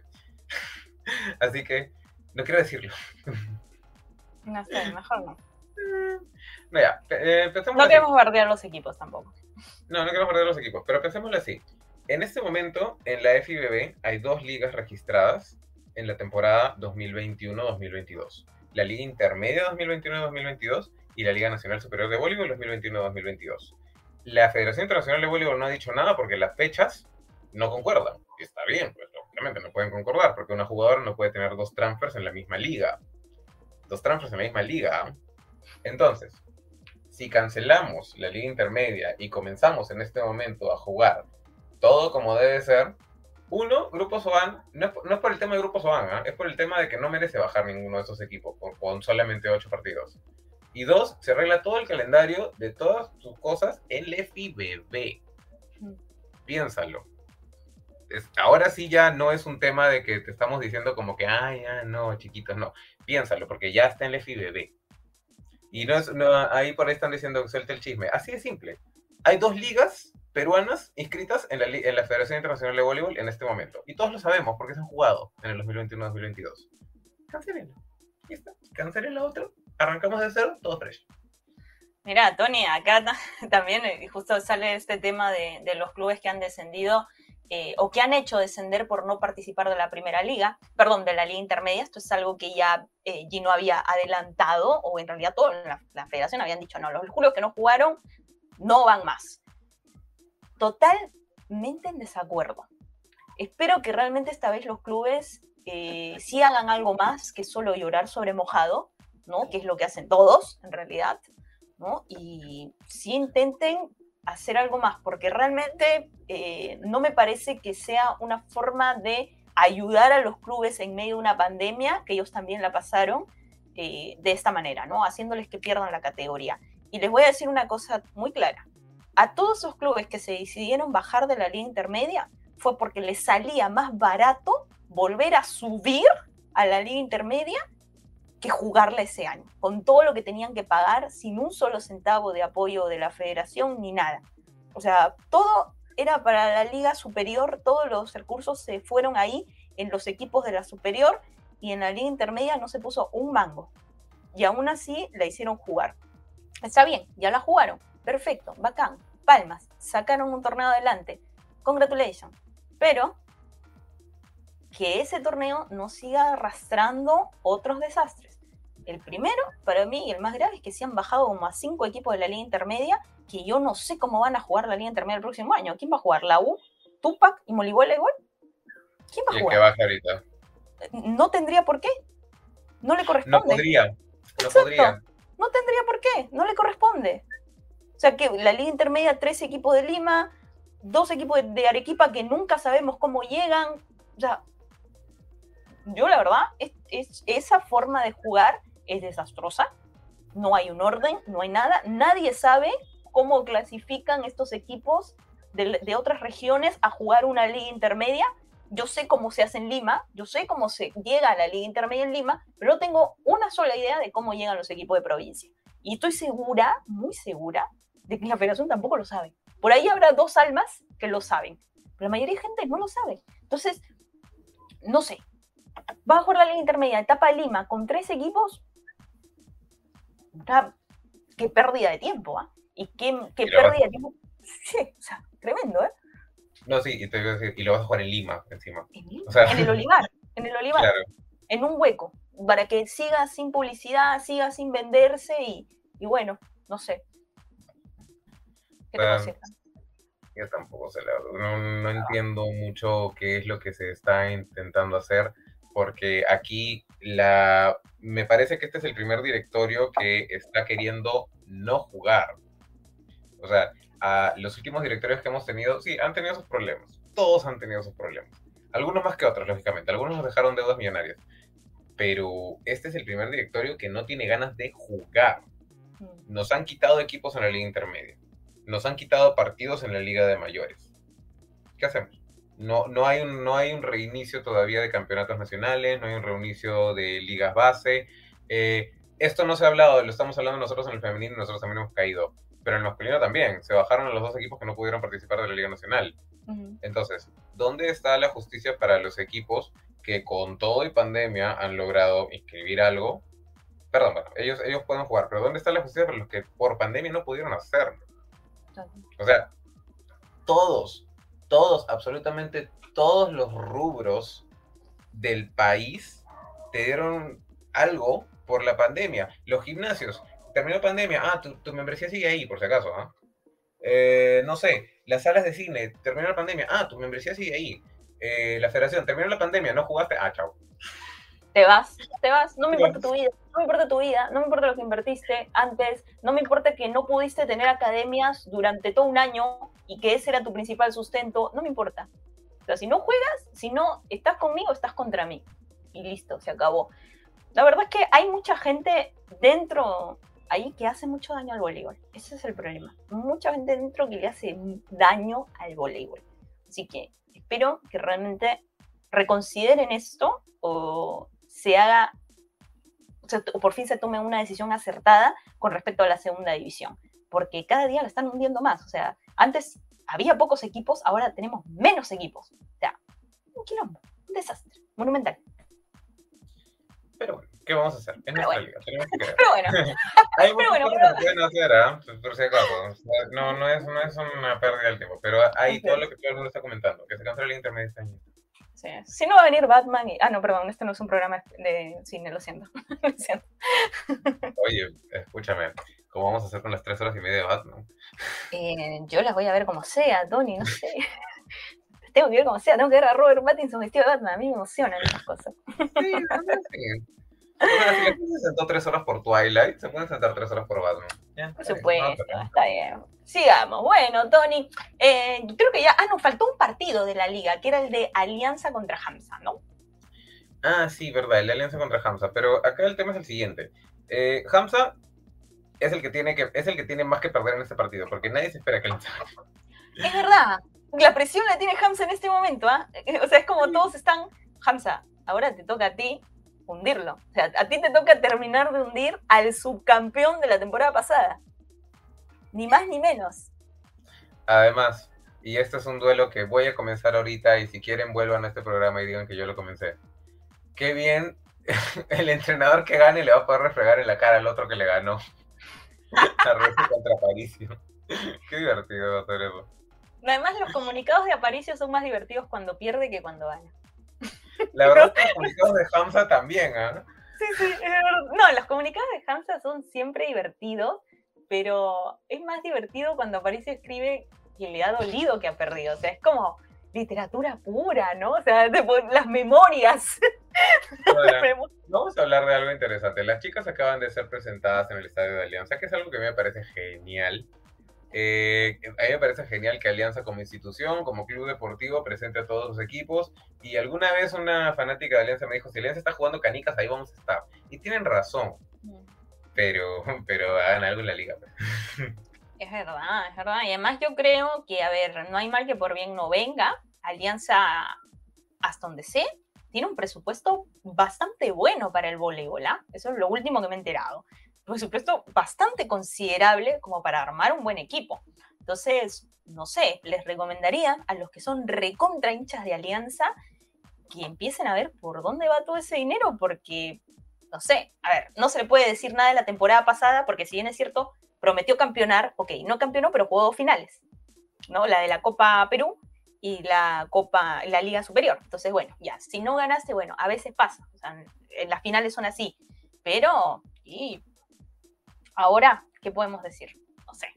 [laughs] Así que no quiero decirlo. [laughs] No sé, mejor no. [laughs] No, ya, eh, no queremos bardear los equipos tampoco. No, no queremos bardear los equipos, pero pensémoslo así. En este momento, en la FIBB hay dos ligas registradas en la temporada 2021-2022 la Liga Intermedia 2021-2022 y la Liga Nacional Superior de Voleibol 2021-2022. La Federación Internacional de Voleibol no ha dicho nada porque las fechas no concuerdan. Y está bien, pues obviamente no pueden concordar porque una jugadora no puede tener dos transfers en la misma liga. Dos transfers en la misma liga. Entonces, si cancelamos la Liga Intermedia y comenzamos en este momento a jugar todo como debe ser, uno, Grupo Soban, no es, por el tema de Grupo Soban, ¿ah? es por el tema de que no merece bajar ninguno de esos equipos con, solamente ocho partidos. Y dos, se arregla todo el calendario de todas sus cosas en el FIBB. Piénsalo. ahora sí ya no es un tema de que te estamos diciendo como que, ay, ya, no, chiquitos, no. Piénsalo, porque ya está en el FIBB. Y no es, no, ahí por ahí están diciendo que suelte el chisme. Así de simple. Hay dos ligas peruanas inscritas en la, la Federación Internacional de Voleibol en este momento. Y todos lo sabemos porque se han jugado en el 2021-2022. Cancelen. Ya está. Cancelen la otra. Arrancamos de cero, todo fresh. Mira, Tony, acá [laughs] también eh, justo sale este tema de, los clubes que han descendido eh, o que han hecho descender por no participar de la primera liga, perdón, de la liga intermedia. Esto es algo que ya eh, Gino había adelantado, o en realidad toda la, la, federación habían dicho, no, los clubes que no jugaron no van más totalmente en desacuerdo. Espero que realmente esta vez los clubes eh, sí hagan algo más que solo llorar sobre mojado, ¿no? Que es lo que hacen todos, en realidad, ¿no? Y sí intenten hacer algo más, porque realmente eh, no me parece que sea una forma de ayudar a los clubes en medio de una pandemia, que ellos también la pasaron, eh, de esta manera, ¿no? Haciéndoles que pierdan la categoría. Y les voy a decir una cosa muy clara a todos esos clubes que se decidieron bajar de la liga intermedia fue porque les salía más barato volver a subir a la liga intermedia que jugarla ese año, con todo lo que tenían que pagar sin un solo centavo de apoyo de la federación ni nada. O sea, todo era para la liga superior, todos los recursos se fueron ahí en los equipos de la superior y en la liga intermedia no se puso un mango. Y aún así la hicieron jugar. Está bien, ya la jugaron, perfecto, bacán, palmas, sacaron un torneo adelante, congratulations. Pero que ese torneo no siga arrastrando otros desastres. El primero, para mí, y el más grave, es que se han bajado como a cinco equipos de la liga intermedia, que yo no sé cómo van a jugar la liga intermedia el próximo año. ¿Quién va a jugar? ¿La U? ¿Tupac y igual ¿Quién va a jugar? Que ahorita. No tendría por qué. No le corresponde. No podría. No podría. No tendría por qué. No le corresponde. O sea que la liga intermedia, tres equipos de Lima, dos equipos de Arequipa que nunca sabemos cómo llegan. O sea, yo la verdad, es, esa forma de jugar es desastrosa. No hay un orden, no hay nada. Nadie sabe cómo clasifican estos equipos de, de, otras regiones a jugar una liga intermedia. Yo sé cómo se hace en Lima, yo sé cómo se llega a la liga intermedia en Lima, pero no tengo una sola idea de cómo llegan los equipos de provincia. Y estoy segura, muy segura, de que la federación tampoco lo sabe. Por ahí habrá dos almas que lo saben, pero la mayoría de gente no lo sabe. Entonces, no sé, va a jugar la liga intermedia, etapa de Lima, con tres equipos. Qué pérdida de tiempo, ¿ah? Y qué, pérdida de tiempo. Sí, o sea, tremendo, ¿eh? No, sí, y, te voy a decir, y lo vas a jugar en Lima encima. ¿En, el Olivar, en el Olivar. En un hueco, para que siga sin publicidad, siga sin venderse y, y bueno, no sé. yo tampoco sé, no, entiendo mucho qué es lo que se está intentando hacer. Porque aquí la, me parece que este es el primer directorio que está queriendo no jugar. O sea, a los últimos directorios que hemos tenido, sí, han tenido sus problemas. Todos han tenido sus problemas. Algunos más que otros, lógicamente. Algunos nos dejaron deudas millonarias. Pero este es el primer directorio que no tiene ganas de jugar. Nos han quitado equipos en la liga intermedia. Nos han quitado partidos en la liga de mayores. ¿Qué hacemos? No, no, hay un, no hay un reinicio todavía de campeonatos nacionales, no hay un reinicio de ligas base. Eh, esto no se ha hablado, lo estamos hablando nosotros en el femenino y nosotros también hemos caído. Pero en el masculino también. Se bajaron los dos equipos que no pudieron participar de la Liga Nacional. Entonces, ¿dónde está la justicia para los equipos que con todo y pandemia han logrado inscribir algo? Perdón, bueno, ellos, ellos pueden jugar, pero ¿dónde está la justicia para los que por pandemia no pudieron hacerlo? O sea, todos, todos, absolutamente todos los rubros del país te dieron algo por la pandemia. Los gimnasios, terminó pandemia, ah, tu, membresía sigue ahí, por si acaso, ¿ah? Eh, no sé, las salas de cine, terminó la pandemia, ah, tu membresía sigue ahí. Eh, la federación, terminó la pandemia, no jugaste, ah, chao. Te vas, te vas, no me importa tu vida, no me importa tu vida, no me importa lo que invertiste antes, no me importa que no pudiste tener academias durante todo un año y que ese era tu principal sustento, no me importa. O sea, si no juegas, si no estás conmigo, estás contra mí. Y listo, se acabó. La verdad es que hay mucha gente dentro ahí que hace mucho daño al voleibol. Ese es el problema. Mucha gente dentro que le hace daño al voleibol. Así que espero que realmente reconsideren esto o se haga, o, por fin se tome una decisión acertada con respecto a la segunda división. Porque cada día la están hundiendo más. O sea, antes había pocos equipos, ahora tenemos menos equipos. O sea, un quilombo, un desastre, monumental. Pero bueno, ¿qué vamos a hacer? Liga, tenemos que [laughs] Pero bueno. Hay [laughs] muchas cosas que pueden hacer, ¿eh? por si acaso. no, no, es, no es una pérdida del tiempo, pero hay todo lo que todo el mundo está comentando, que se cancela el internet este año. Sí. Si no va a venir Batman y... Ah, no, perdón, este no es un programa de cine, lo siento. [laughs] lo siento. Oye, escúchame, ¿cómo vamos a hacer con las tres horas y media de Batman? Eh, yo las voy a ver como sea, Tony, no sé. [laughs] tengo que ver como sea, tengo que ver a Robert Pattinson vestido de Batman, a mí me emocionan esas cosas. Sí, sí. O sea, si la se sentó tres horas por Twilight, se pueden sentar tres horas por Batman. por supuesto, está bien. Sigamos. Bueno, Tony, eh, creo que ya. Ah, nos faltó un partido de la liga, que era el de Alianza contra Hamza, ¿no? Ah, sí, verdad, el de Alianza contra Hamza. Pero acá el tema es el siguiente. Eh, Hamza es el que tiene que es el que tiene más que perder en este partido, porque nadie se espera que Alianza. Es verdad. La presión la tiene Hamza en este momento, ¿ah? [laughs] O sea, es como todos están. Hamza, ahora te toca a ti hundirlo. O sea, a ti te toca terminar de hundir al subcampeón de la temporada pasada. Ni más ni menos. Además, y este es un duelo que voy a comenzar ahorita y si quieren vuelvan a este programa y digan que yo lo comencé. Qué bien [laughs] el entrenador que gane le va a poder refregar en la cara al otro que le ganó. La contra Aparicio. Qué divertido ser eso. Además, los comunicados de Aparicio son más divertidos cuando pierde que cuando gana. La verdad que los comunicados de Hamza también, ¿ah? Sí, sí, es verdad. No, los comunicados de Hamza son siempre divertidos, pero es más divertido cuando aparece escribe que le ha dolido que ha perdido. O sea, es como literatura pura, ¿no? O sea, las memorias. [laughs] vamos a hablar de algo interesante. Las chicas acaban de ser presentadas en el Estadio de Alianza, que es algo que a mí me parece genial. Eh, a mí me parece genial que Alianza como institución, como club deportivo, presente a todos los equipos. Y alguna vez una fanática de Alianza me dijo, si Alianza está jugando canicas, ahí vamos a estar. Y tienen razón. Pero, pero hagan algo en la liga. Pues. [laughs] Es verdad, es verdad. Y además yo creo que, a ver, no hay mal que por bien no venga. Alianza, hasta donde sé, tiene un presupuesto bastante bueno para el voleibol. ¿ah? Eso es lo último que me he enterado por supuesto, bastante considerable como para armar un buen equipo. Entonces, no sé, les recomendaría a los que son recontra hinchas de Alianza que empiecen a ver por dónde va todo ese dinero, porque, no sé, a ver, no se le puede decir nada de la temporada pasada, porque si bien es cierto, prometió campeonar, ok, no campeonó, pero jugó dos finales, ¿no? La de la Copa Perú y la Copa, la Liga Superior. Entonces, bueno, ya, si no ganaste, bueno, a veces pasa, o sea, en las finales son así, pero, y Ahora, ¿qué podemos decir? No sé.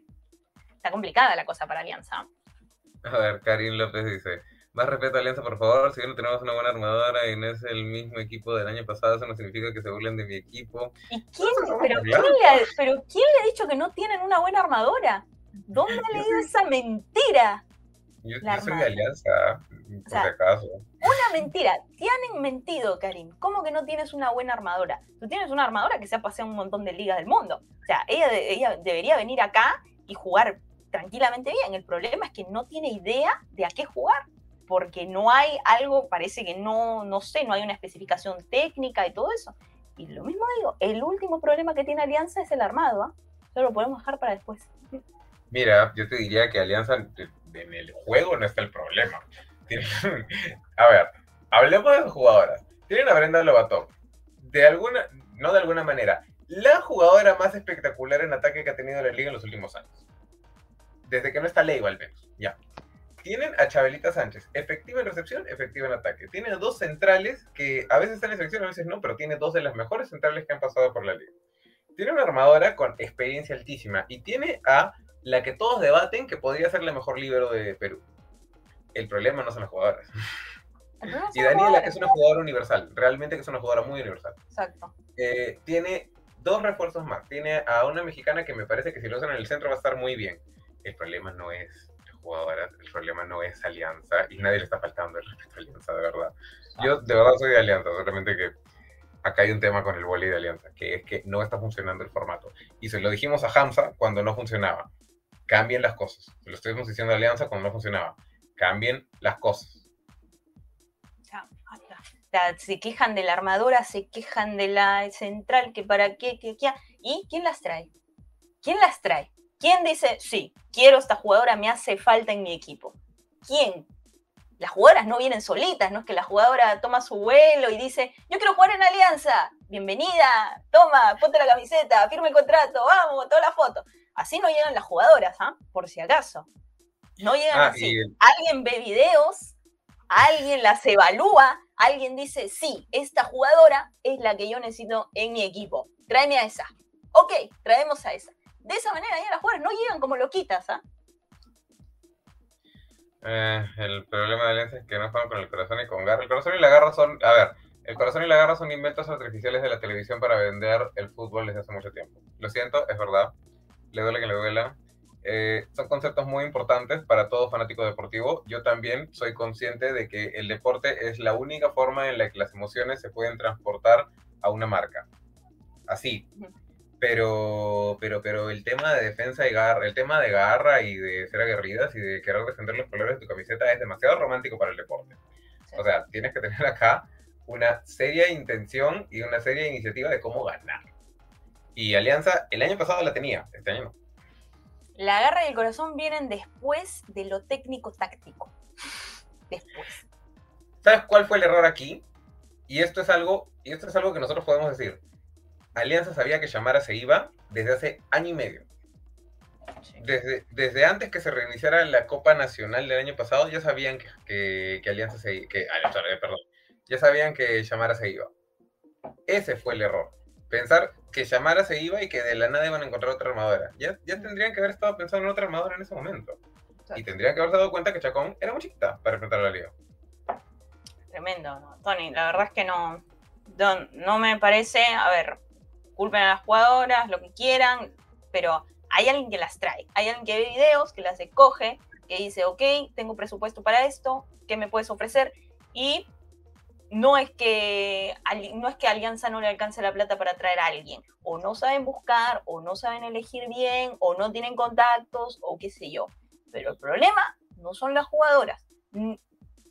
Está complicada la cosa para Alianza. A ver, Karim López dice, Más respeto a Alianza, por favor. Si no tenemos una buena armadora y no es el mismo equipo del año pasado, eso no significa que se burlen de mi equipo. ¿Y quién, pero, ¿quién le ha, pero ¿quién le ha dicho que no tienen una buena armadora? ¿Dónde ha leído esa mentira? Yo, soy de Alianza, por si acaso. Una mentira. Te han mentido, Karim. ¿Cómo que no tienes una buena armadora? Tú tienes una armadora que se ha paseado un montón de ligas del mundo. O sea, ella, ella debería venir acá y jugar tranquilamente bien. El problema es que no tiene idea de a qué jugar porque no hay algo, parece que no, no sé, no hay una especificación técnica y todo eso. Y lo mismo digo, el último problema que tiene Alianza es el armado, ¿ah? Eso lo podemos dejar para después. Mira, yo te diría que Alianza en el juego no está el problema. [laughs] a ver, hablemos de jugadoras. Tienen a Brenda Lobatón. De alguna, no de alguna manera, la jugadora más espectacular en ataque que ha tenido la liga en los últimos años. Desde que no está Leiva, al menos. Ya. Tienen a Chabelita Sánchez, efectiva en recepción, efectiva en ataque. Tiene dos centrales que a veces están en selección, a veces no, pero tiene dos de las mejores centrales que han pasado por la liga. Tiene una armadora con experiencia altísima y tiene a la que todos debaten que podría ser la mejor libero de Perú. El problema no son las jugadoras. [laughs] y Daniela, que es una jugadora universal, realmente que es una jugadora muy universal. Exacto. Eh, tiene dos refuerzos más. Tiene a una mexicana que me parece que si lo usan en el centro va a estar muy bien. El problema no es jugadoras, el problema no es Alianza y nadie le está faltando el respeto a Alianza, de verdad. Yo de verdad soy de Alianza, solamente que acá hay un tema con el boli de Alianza, que es que no está funcionando el formato. Y se lo dijimos a Hamza cuando no funcionaba. Cambien las cosas. Lo estuvimos diciendo a Alianza cuando no funcionaba. Cambien las cosas. Se quejan de la armadura, se quejan de la central, que para qué, que, qué. ¿Y quién las trae? ¿Quién las trae? ¿Quién dice, sí, quiero esta jugadora, me hace falta en mi equipo? ¿Quién? Las jugadoras no vienen solitas, no es que la jugadora toma su vuelo y dice, yo quiero jugar en Alianza, bienvenida, toma, ponte la camiseta, firme el contrato, vamos, toda la foto. Así no llegan las jugadoras, ¿ah? Por si acaso. No llegan ah, así. Alguien ve videos, alguien las evalúa, alguien dice, sí, esta jugadora es la que yo necesito en mi equipo. Tráeme a esa. Ok, traemos a esa de esa manera ya las jugadoras no llegan como loquitas, ¿ah? Eh, el problema de Alianza es que no juegan con el corazón y con garra. El corazón y la garra son, a ver, el corazón y la garra son inventos artificiales de la televisión para vender el fútbol desde hace mucho tiempo. Lo siento, es verdad. Le duele que le duela. Eh, son conceptos muy importantes para todo fanático deportivo. Yo también soy consciente de que el deporte es la única forma en la que las emociones se pueden transportar a una marca. Así. Pero, pero, pero el tema de defensa y garra, el tema de garra y de ser aguerridas y de querer defender los colores de tu camiseta es demasiado romántico para el deporte. O sea, tienes que tener acá una seria intención y una seria iniciativa de cómo ganar. Y Alianza el año pasado la tenía, este año no. La garra y el corazón vienen después de lo técnico táctico. Después. ¿Sabes cuál fue el error aquí? Y esto es algo, y esto es algo que nosotros podemos decir. Alianza sabía que Llamara se iba desde hace año y medio. Desde, desde antes que se reiniciara la Copa Nacional del año pasado, ya sabían que, que, Alianza se que, eh, perdón, ya sabían que Llamara se iba. Ese fue el error. Pensar que Llamara se iba y que de la nada iban a encontrar otra armadora. Ya, ya tendrían que haber estado pensando en otra armadora en ese momento. Y tendrían que haberse dado cuenta que Chacón era muy chiquita para enfrentar a la liga. Tremendo, ¿no? Tony. La verdad es que no, no me parece. A ver, culpen a las jugadoras, lo que quieran, pero hay alguien que las trae, hay alguien que ve videos, que las escoge, que dice, ok, tengo presupuesto para esto, ¿qué me puedes ofrecer? Y no es que no es que Alianza no le alcance la plata para traer a alguien, o no saben buscar, o no saben elegir bien, o no tienen contactos, o qué sé yo. Pero el problema no son las jugadoras.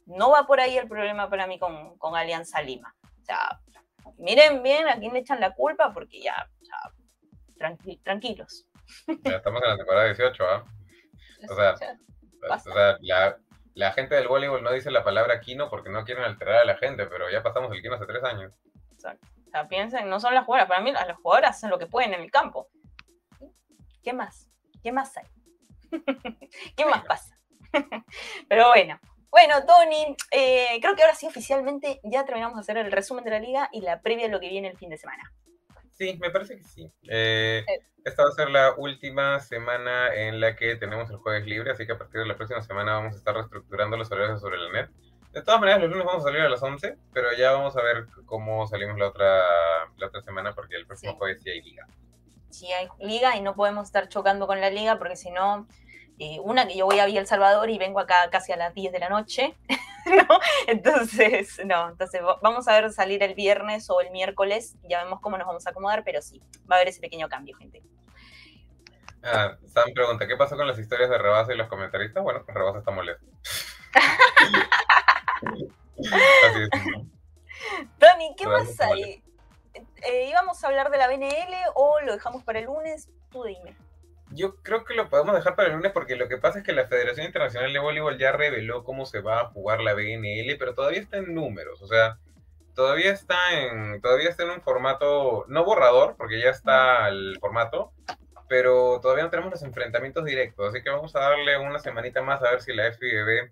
No va por ahí el problema para mí con, con Alianza Lima. O sea, miren bien a quién le echan la culpa, porque ya, tranquilos. Ya estamos en la temporada 18, ¿ah? [laughs] O sea, o sea la, la, gente del voleibol no dice la palabra quino porque no quieren alterar a la gente, pero ya pasamos el quino hace tres años. Exacto. O sea, piensen, no son las jugadoras, para mí las jugadoras hacen lo que pueden en el campo. ¿Qué más? ¿Qué más hay? [laughs] ¿Qué más pasa? [laughs] pero bueno, bueno, Tony, eh, creo que ahora sí oficialmente ya terminamos de hacer el resumen de la liga y la previa de lo que viene el fin de semana. Sí, me parece que sí. Eh, esta va a ser la última semana en la que tenemos el jueves libre, así que a partir de la próxima semana vamos a estar reestructurando los horarios sobre la net. De todas maneras, los lunes vamos a salir a las 11, pero ya vamos a ver cómo salimos la otra, la otra semana, porque el próximo jueves sí hay liga. Sí hay liga y no podemos estar chocando con la liga, porque si no, eh, una que yo voy a Villa El Salvador y vengo acá casi a las 10 de la noche, [laughs] ¿no? Entonces, no, entonces vamos a ver salir el viernes o el miércoles, ya vemos cómo nos vamos a acomodar, pero sí, va a haber ese pequeño cambio, gente. Ah, Sam pregunta, ¿qué pasó con las historias de Rebasa y los comentaristas? Bueno, pues Rebasa está molesto. [laughs] Así es. Tony, ¿qué más hay? Eh, ¿Íbamos a hablar de la BNL o lo dejamos para el lunes? Tú dime. Yo creo que lo podemos dejar para el lunes porque lo que pasa es que la Federación Internacional de Voleibol ya reveló cómo se va a jugar la BNL, pero todavía está en números, o sea, todavía está en todavía está en un formato no borrador porque ya está el formato, pero todavía no tenemos los enfrentamientos directos, así que vamos a darle una semanita más a ver si la FIBB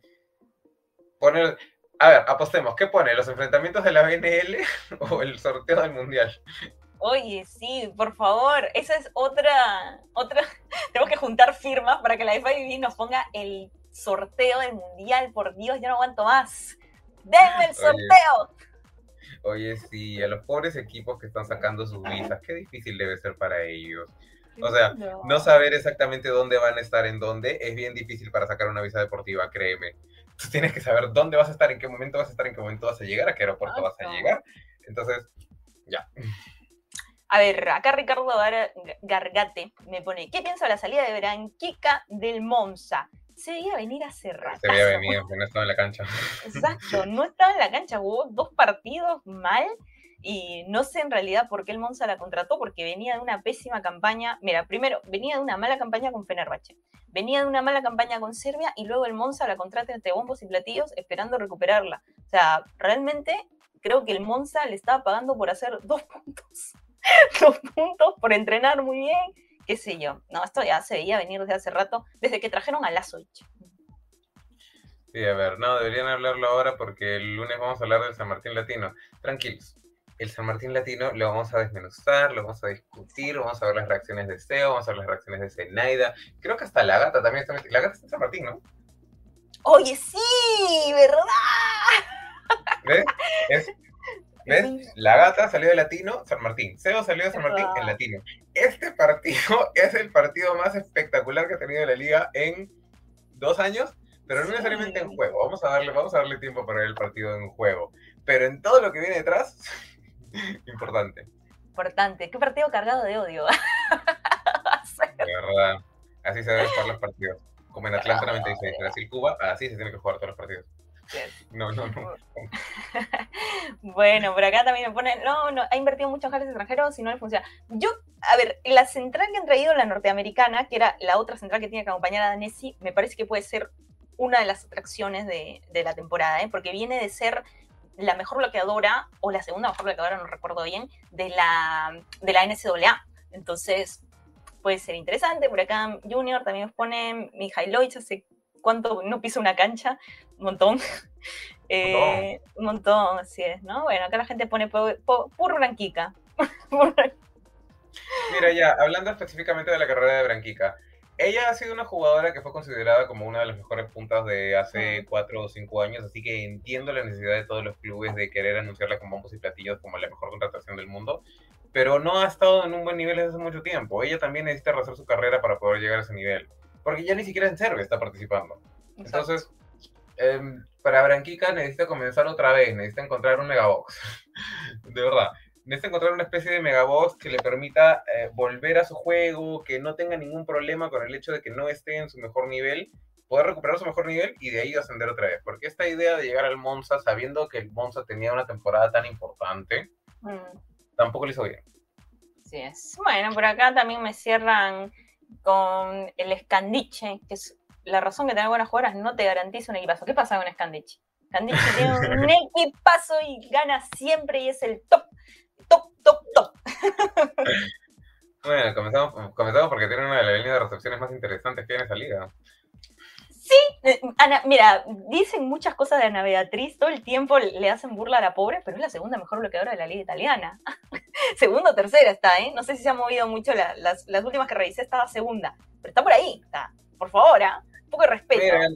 pone a ver, apostemos, ¿qué pone? ¿Los enfrentamientos de la BNL [laughs] o el sorteo del Mundial? Oye, sí, por favor, esa es otra, otra, [laughs] tenemos que juntar firmas para que la FIB nos ponga el sorteo del mundial, por Dios, ya no aguanto más. ¡Denme el sorteo! Oye, sí, a los pobres equipos que están sacando sus visas, qué difícil debe ser para ellos. O sea, no. saber exactamente dónde van a estar en dónde es bien difícil para sacar una visa deportiva, créeme. Tú tienes que saber dónde vas a estar, en qué momento vas a estar, en qué momento vas a llegar, a qué aeropuerto vas a llegar. Entonces, ya. A ver, acá Ricardo Gargate me pone, ¿qué piensa de la salida de Branquica del Monza? Se veía venir hace rato. Se veía venir, no estaba en la cancha. Exacto, no estaba en la cancha, jugó dos partidos mal y no sé en realidad por qué el Monza la contrató, porque venía de una pésima campaña. Mira, primero, venía de una mala campaña con Fenerbahce, venía de una mala campaña con Serbia y luego el Monza la contrata entre bombos y platillos esperando recuperarla. O sea, realmente creo que el Monza le estaba pagando por hacer dos [laughs] puntos. [laughs] dos puntos por entrenar muy bien, qué sé yo. No, esto ya se veía venir desde hace rato, desde que trajeron a Lazoich. Sí, a ver, no, deberían hablarlo ahora porque el lunes vamos a hablar del San Martín Latino. Tranquilos, el San Martín Latino lo vamos a desmenuzar, lo vamos a discutir, vamos a ver las reacciones de Seo, vamos a ver las reacciones de Zenaida. Creo que hasta la gata también está La gata está en San Martín, ¿no? Oye, sí, ¿verdad? ¿Ves? Es ¿Ves? La gata salió de latino, San Martín. Seo salió de San Martín en latino. Este partido [laughs] es el partido más espectacular que ha tenido la liga en dos años, pero no necesariamente en juego. Vamos a darle, vamos a darle tiempo para ver el partido en juego. Pero en todo lo que viene detrás, [laughs] importante. Importante. Qué partido cargado de odio. [laughs] de verdad. Así se deben jugar los partidos. Como en Atlanta 96, Brasil, Cuba, así se tienen que jugar todos los partidos. No, no, no. [laughs] bueno, por acá también me ponen, no, no, ha invertido mucho en jales extranjeros y no le funciona. Yo, a ver, la central que han traído, la norteamericana, que era la otra central que tiene que acompañar a Danesi, me parece que puede ser una de las atracciones de, la temporada, ¿eh? porque viene de ser la mejor bloqueadora, o la segunda mejor bloqueadora, no recuerdo bien, de la, de la NCAA. Entonces, puede ser interesante. Por acá Junior también nos pone Mihailovic hace cuánto no pisa una cancha, [laughs] un montón. Eh, un montón, así es, ¿no? Bueno, acá la gente pone puro Branquica. [laughs] Mira, ya, hablando específicamente de la carrera de Branquica, ella ha sido una jugadora que fue considerada como una de las mejores puntas de hace cuatro o cinco años, así que entiendo la necesidad de todos los clubes de querer anunciarla con bombos y platillos como la mejor contratación del mundo, pero no ha estado en un buen nivel desde hace mucho tiempo. Ella también necesita rehacer su carrera para poder llegar a ese nivel porque ya ni siquiera en Serbia está participando. Entonces, em, para Branquica necesita comenzar otra vez, necesita encontrar un megabox. [laughs] de verdad. Necesita encontrar una especie de megabox que le permita eh, volver a su juego, que no tenga ningún problema con el hecho de que no esté en su mejor nivel, poder recuperar su mejor nivel y de ahí ascender otra vez. Porque esta idea de llegar al Monza sabiendo que el Monza tenía una temporada tan importante, mm. tampoco le hizo bien. Sí es. Bueno, por acá también me cierran con el Scandiche, que es la razón que tener buenas jugadoras no te garantiza un equipazo. ¿Qué pasa con Scandiche? Scandiche [laughs] tiene un equipazo y gana siempre y es el top, top, top, top. [laughs] Bueno, comenzamos, comenzamos porque tiene una de las líneas de recepciones más interesantes que hay en esa liga. Sí, eh, Ana, mira, dicen muchas cosas de Ana Beatriz, todo el tiempo le hacen burla a la pobre, pero es la segunda mejor bloqueadora de la liga italiana. [laughs] segunda o tercera está, ¿eh? No sé si se ha movido mucho, las, últimas que revisé estaba segunda, pero está por ahí, está. Por favor, ¿ah? un poco de respeto. Mira,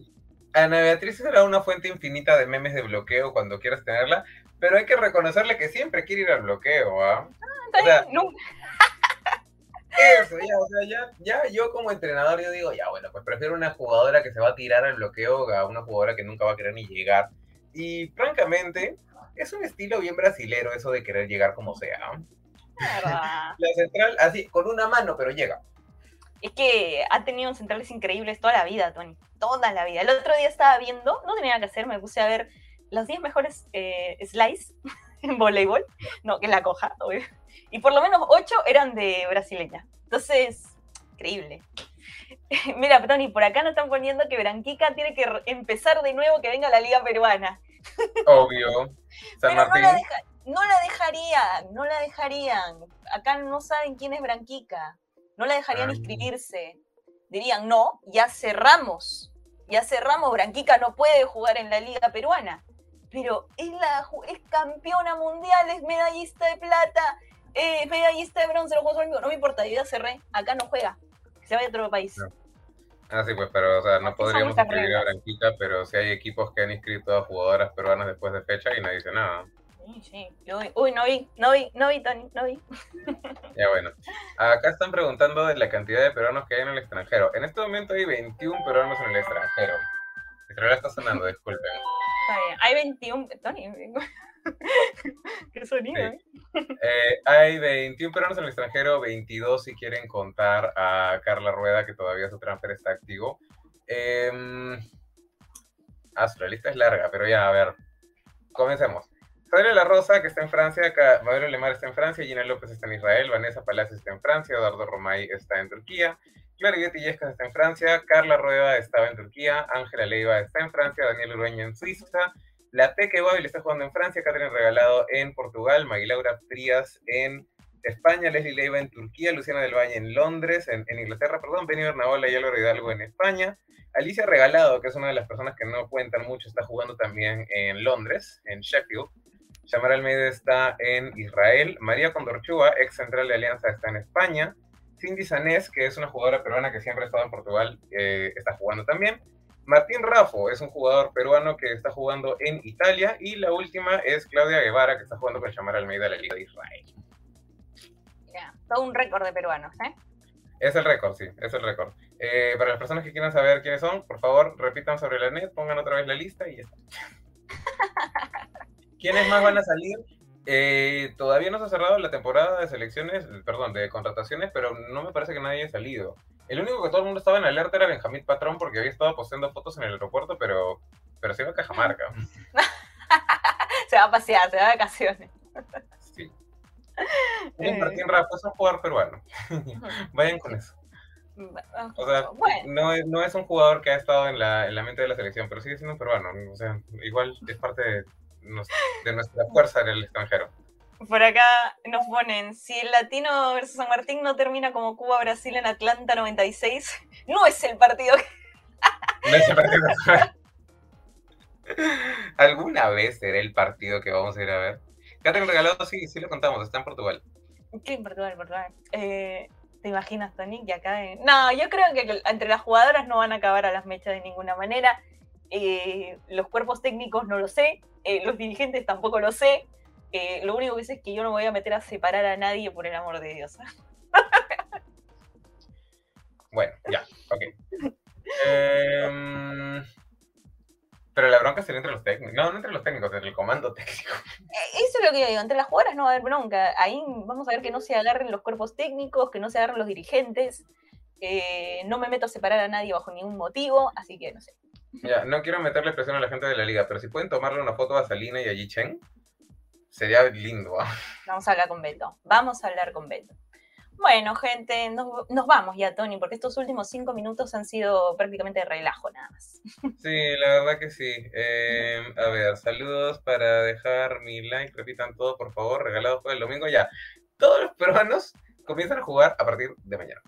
Ana Beatriz será una fuente infinita de memes de bloqueo cuando quieras tenerla, pero hay que reconocerle que siempre quiere ir al bloqueo, ¿ah? ah eso, ya, o sea, ya, ya yo como entrenador yo digo, ya bueno, pues prefiero una jugadora que se va a tirar al bloqueo a una jugadora que nunca va a querer ni llegar. Y francamente, es un estilo bien brasilero eso de querer llegar como sea. La central, así, con una mano, pero llega. Es que ha tenido centrales increíbles toda la vida, Tony. Toda la vida. El otro día estaba viendo, no tenía nada que hacer, me puse a ver los 10 mejores eh, slice [laughs] en voleibol. No, que la coja, obvio y por lo menos ocho eran de brasileña. Entonces, increíble. [laughs] Mira, Tony, por acá nos están poniendo que Branquica tiene que empezar de nuevo, que venga la liga peruana. Obvio. [laughs] Pero No, la no la dejarían, no la dejarían. Acá no saben quién es Branquica. No la dejarían inscribirse. Dirían, no, ya cerramos. Ya cerramos, Branquica no puede jugar en la liga peruana. Pero es, la, es campeona mundial, es medallista de plata, eh, medallista de bronce los Juegos Olímpicos, no me importa, yo ya cerré, acá no juega, que se vaya a otro país. Ah, sí, pues, pero, o sea, no podríamos inscribir a Branquita, pero si hay equipos que han inscrito a jugadoras peruanas después de fecha y no dice nada. Sí, sí. uy, no vi, no vi, no vi, Tony, no vi. [laughs] Ya bueno. Acá están preguntando de la cantidad de peruanos que hay en el extranjero. En este momento hay 21 peruanos en el extranjero. El celular está sonando, disculpen. Está bien, hay 21, Tony, [laughs] Qué sonido, ¿eh? ¿eh? Hay 21 peruanos en el extranjero, 22 si quieren contar a Carla Rueda, que todavía su transfer está activo. Eh, la lista es larga, pero ya, a ver. Comencemos. Sale La Rosa, que está en Francia, Madero Lemar está en Francia, Gina López está en Israel, Vanessa Palacios está en Francia, Eduardo Romay está en Turquía, Clariviet Yescas está en Francia, Carla Rueda estaba en Turquía, Ángela Leiva está en Francia, Daniel Urueña en Suiza, la Peque Babil está jugando en Francia, Catherine Regalado en Portugal, Magilaura Frías en España, Leslie Leiva en Turquía, Luciana del Valle en Londres, en, Inglaterra, perdón, Benny Bernabola y Álvaro Hidalgo en España. Alicia Regalado, que es una de las personas que no cuentan mucho, está jugando también en Londres, en Sheffield. Shamar Almeida está en Israel. María Condorchúa, ex central de Alianza, está en España. Cindy Sanés, que es una jugadora peruana que siempre ha estado en Portugal, eh, está jugando también. Martín Rafo es un jugador peruano que está jugando en Italia. Y la última es Claudia Guevara, que está jugando con Chamar Almeida de la Liga de Israel. Ya, todo un récord de peruanos, ¿eh? Es el récord, sí, es el récord. Eh, para las personas que quieran saber quiénes son, por favor, repitan sobre la net, pongan otra vez la lista y ya está. [laughs] ¿Quiénes más van a salir? Eh, todavía no se ha cerrado la temporada de selecciones, perdón, de contrataciones, pero no me parece que nadie haya salido. El único que todo el mundo estaba en alerta era Benjamín Patrón porque había estado posteando fotos en el aeropuerto, pero, pero se iba a Cajamarca. [laughs] se va a pasear, se va de vacaciones. Sí. Martín Rafa es un jugador peruano. Vayan con eso. O sea, no, es, no es un jugador que ha estado en la, en la mente de la selección, pero sigue siendo un peruano. O sea, igual es parte de, de nuestra fuerza en el extranjero. Por acá nos ponen, si el Latino versus San Martín no termina como Cuba-Brasil en Atlanta 96, [laughs] no es el partido que... no es el partido [laughs] ¿Alguna vez será el partido que vamos a ir a ver? Catherine Regalado, sí, sí lo contamos, está en Portugal. ¿Qué en Portugal, Portugal? Eh, ¿Te imaginas, Tony, que acá... No, yo creo que entre las jugadoras no van a acabar a las mechas de ninguna manera. Eh, los cuerpos técnicos no lo sé, eh, los dirigentes tampoco lo sé. Eh, lo único que sé es que yo no me voy a meter a separar a nadie por el amor de Dios. [laughs] bueno, ya, ok. Em, pero la bronca sería entre los técnicos. No, no entre los técnicos, entre el comando [laughs] técnico. Eso es lo que yo digo. Entre las jugadoras no va a haber bronca. Ahí vamos a ver que no se agarren los cuerpos técnicos, que no se agarren los dirigentes. No me meto a separar a nadie bajo ningún motivo, así que no sé. No quiero meterle presión a la gente de la liga, pero si pueden tomarle una foto a Salina y a Yichen, Sería lindo. ¿ah? Vamos a hablar con Beto. Vamos a hablar con Beto. Bueno, gente, nos, vamos ya, Tony, porque estos últimos cinco minutos han sido prácticamente de relajo nada más. [laughs] Sí, la verdad que sí. Em, a ver, saludos para dejar mi like, repitan todo, por favor, regalado por el domingo ya. Todos los peruanos comienzan a jugar a partir de mañana.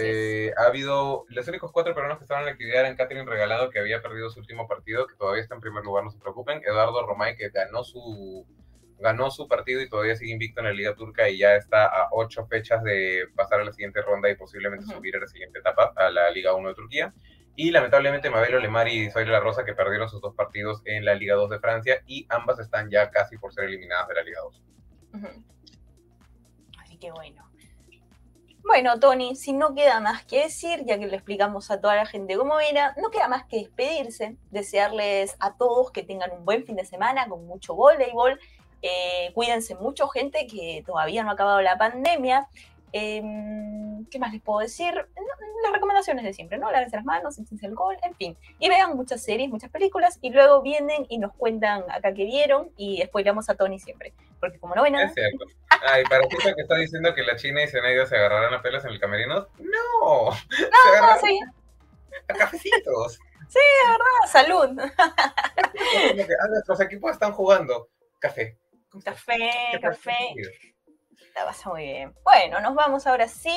Eh, ha habido, los únicos cuatro peruanos que estaban en la actividad eran Catherine Regalado, que había perdido su último partido, que todavía está en primer lugar, no se preocupen. Eduardo Romay, que ganó su, ganó su partido y todavía sigue invicto en la Liga Turca y ya está a ocho fechas de pasar a la siguiente ronda y posiblemente subir a la siguiente etapa, a la Liga 1 de Turquía. Y lamentablemente Mabelo Lemar y Soy La Rosa que perdieron sus dos partidos en la Liga 2 de Francia y ambas están ya casi por ser eliminadas de la Liga 2. Así que bueno. Bueno, Tony, si no queda más que decir, ya que le explicamos a toda la gente cómo era, no queda más que despedirse, desearles a todos que tengan un buen fin de semana con mucho voleibol. Eh, cuídense mucho, gente, que todavía no ha acabado la pandemia. Em, ¿Qué más les puedo decir? las recomendaciones de siempre, ¿no? Lávense las manos, échense alcohol, en fin. Y vean muchas series, muchas películas, y luego vienen y nos cuentan acá que vieron y spoilamos a Tony siempre. Porque como no ven nada... Es cierto. Ay, para ti que está diciendo que la China y Zenaida se agarrarán a pelas en el camerino, no. No, no, sí. A cafecitos. Sí, de verdad, salud. Ah, nuestros equipos están jugando. Café. Café, café. La pasa muy bien. Bueno, nos vamos ahora sí.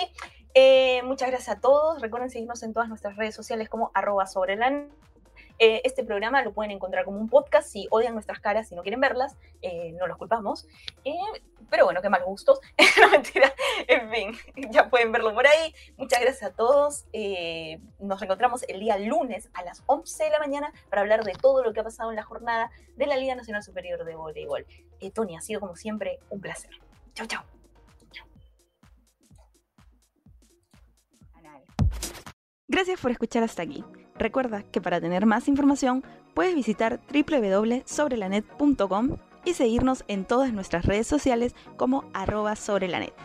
Eh, muchas gracias a todos. Recuerden seguirnos en todas nuestras redes sociales como arroba sobre la... Eh, este programa lo pueden encontrar como un podcast. Si odian nuestras caras y no quieren verlas, eh, no los culpamos. pero bueno, qué mal gustos. [laughs] no mentira. En fin, ya pueden verlo por ahí. Muchas gracias a todos. nos encontramos el día lunes a las 11 de la mañana para hablar de todo lo que ha pasado en la jornada de la Liga Nacional Superior de Voleibol. Tony, ha sido como siempre un placer. Chau, chau. Gracias por escuchar hasta aquí. Recuerda que para tener más información puedes visitar www.sobrelanet.com y seguirnos en todas nuestras redes sociales como arroba sobrelanet.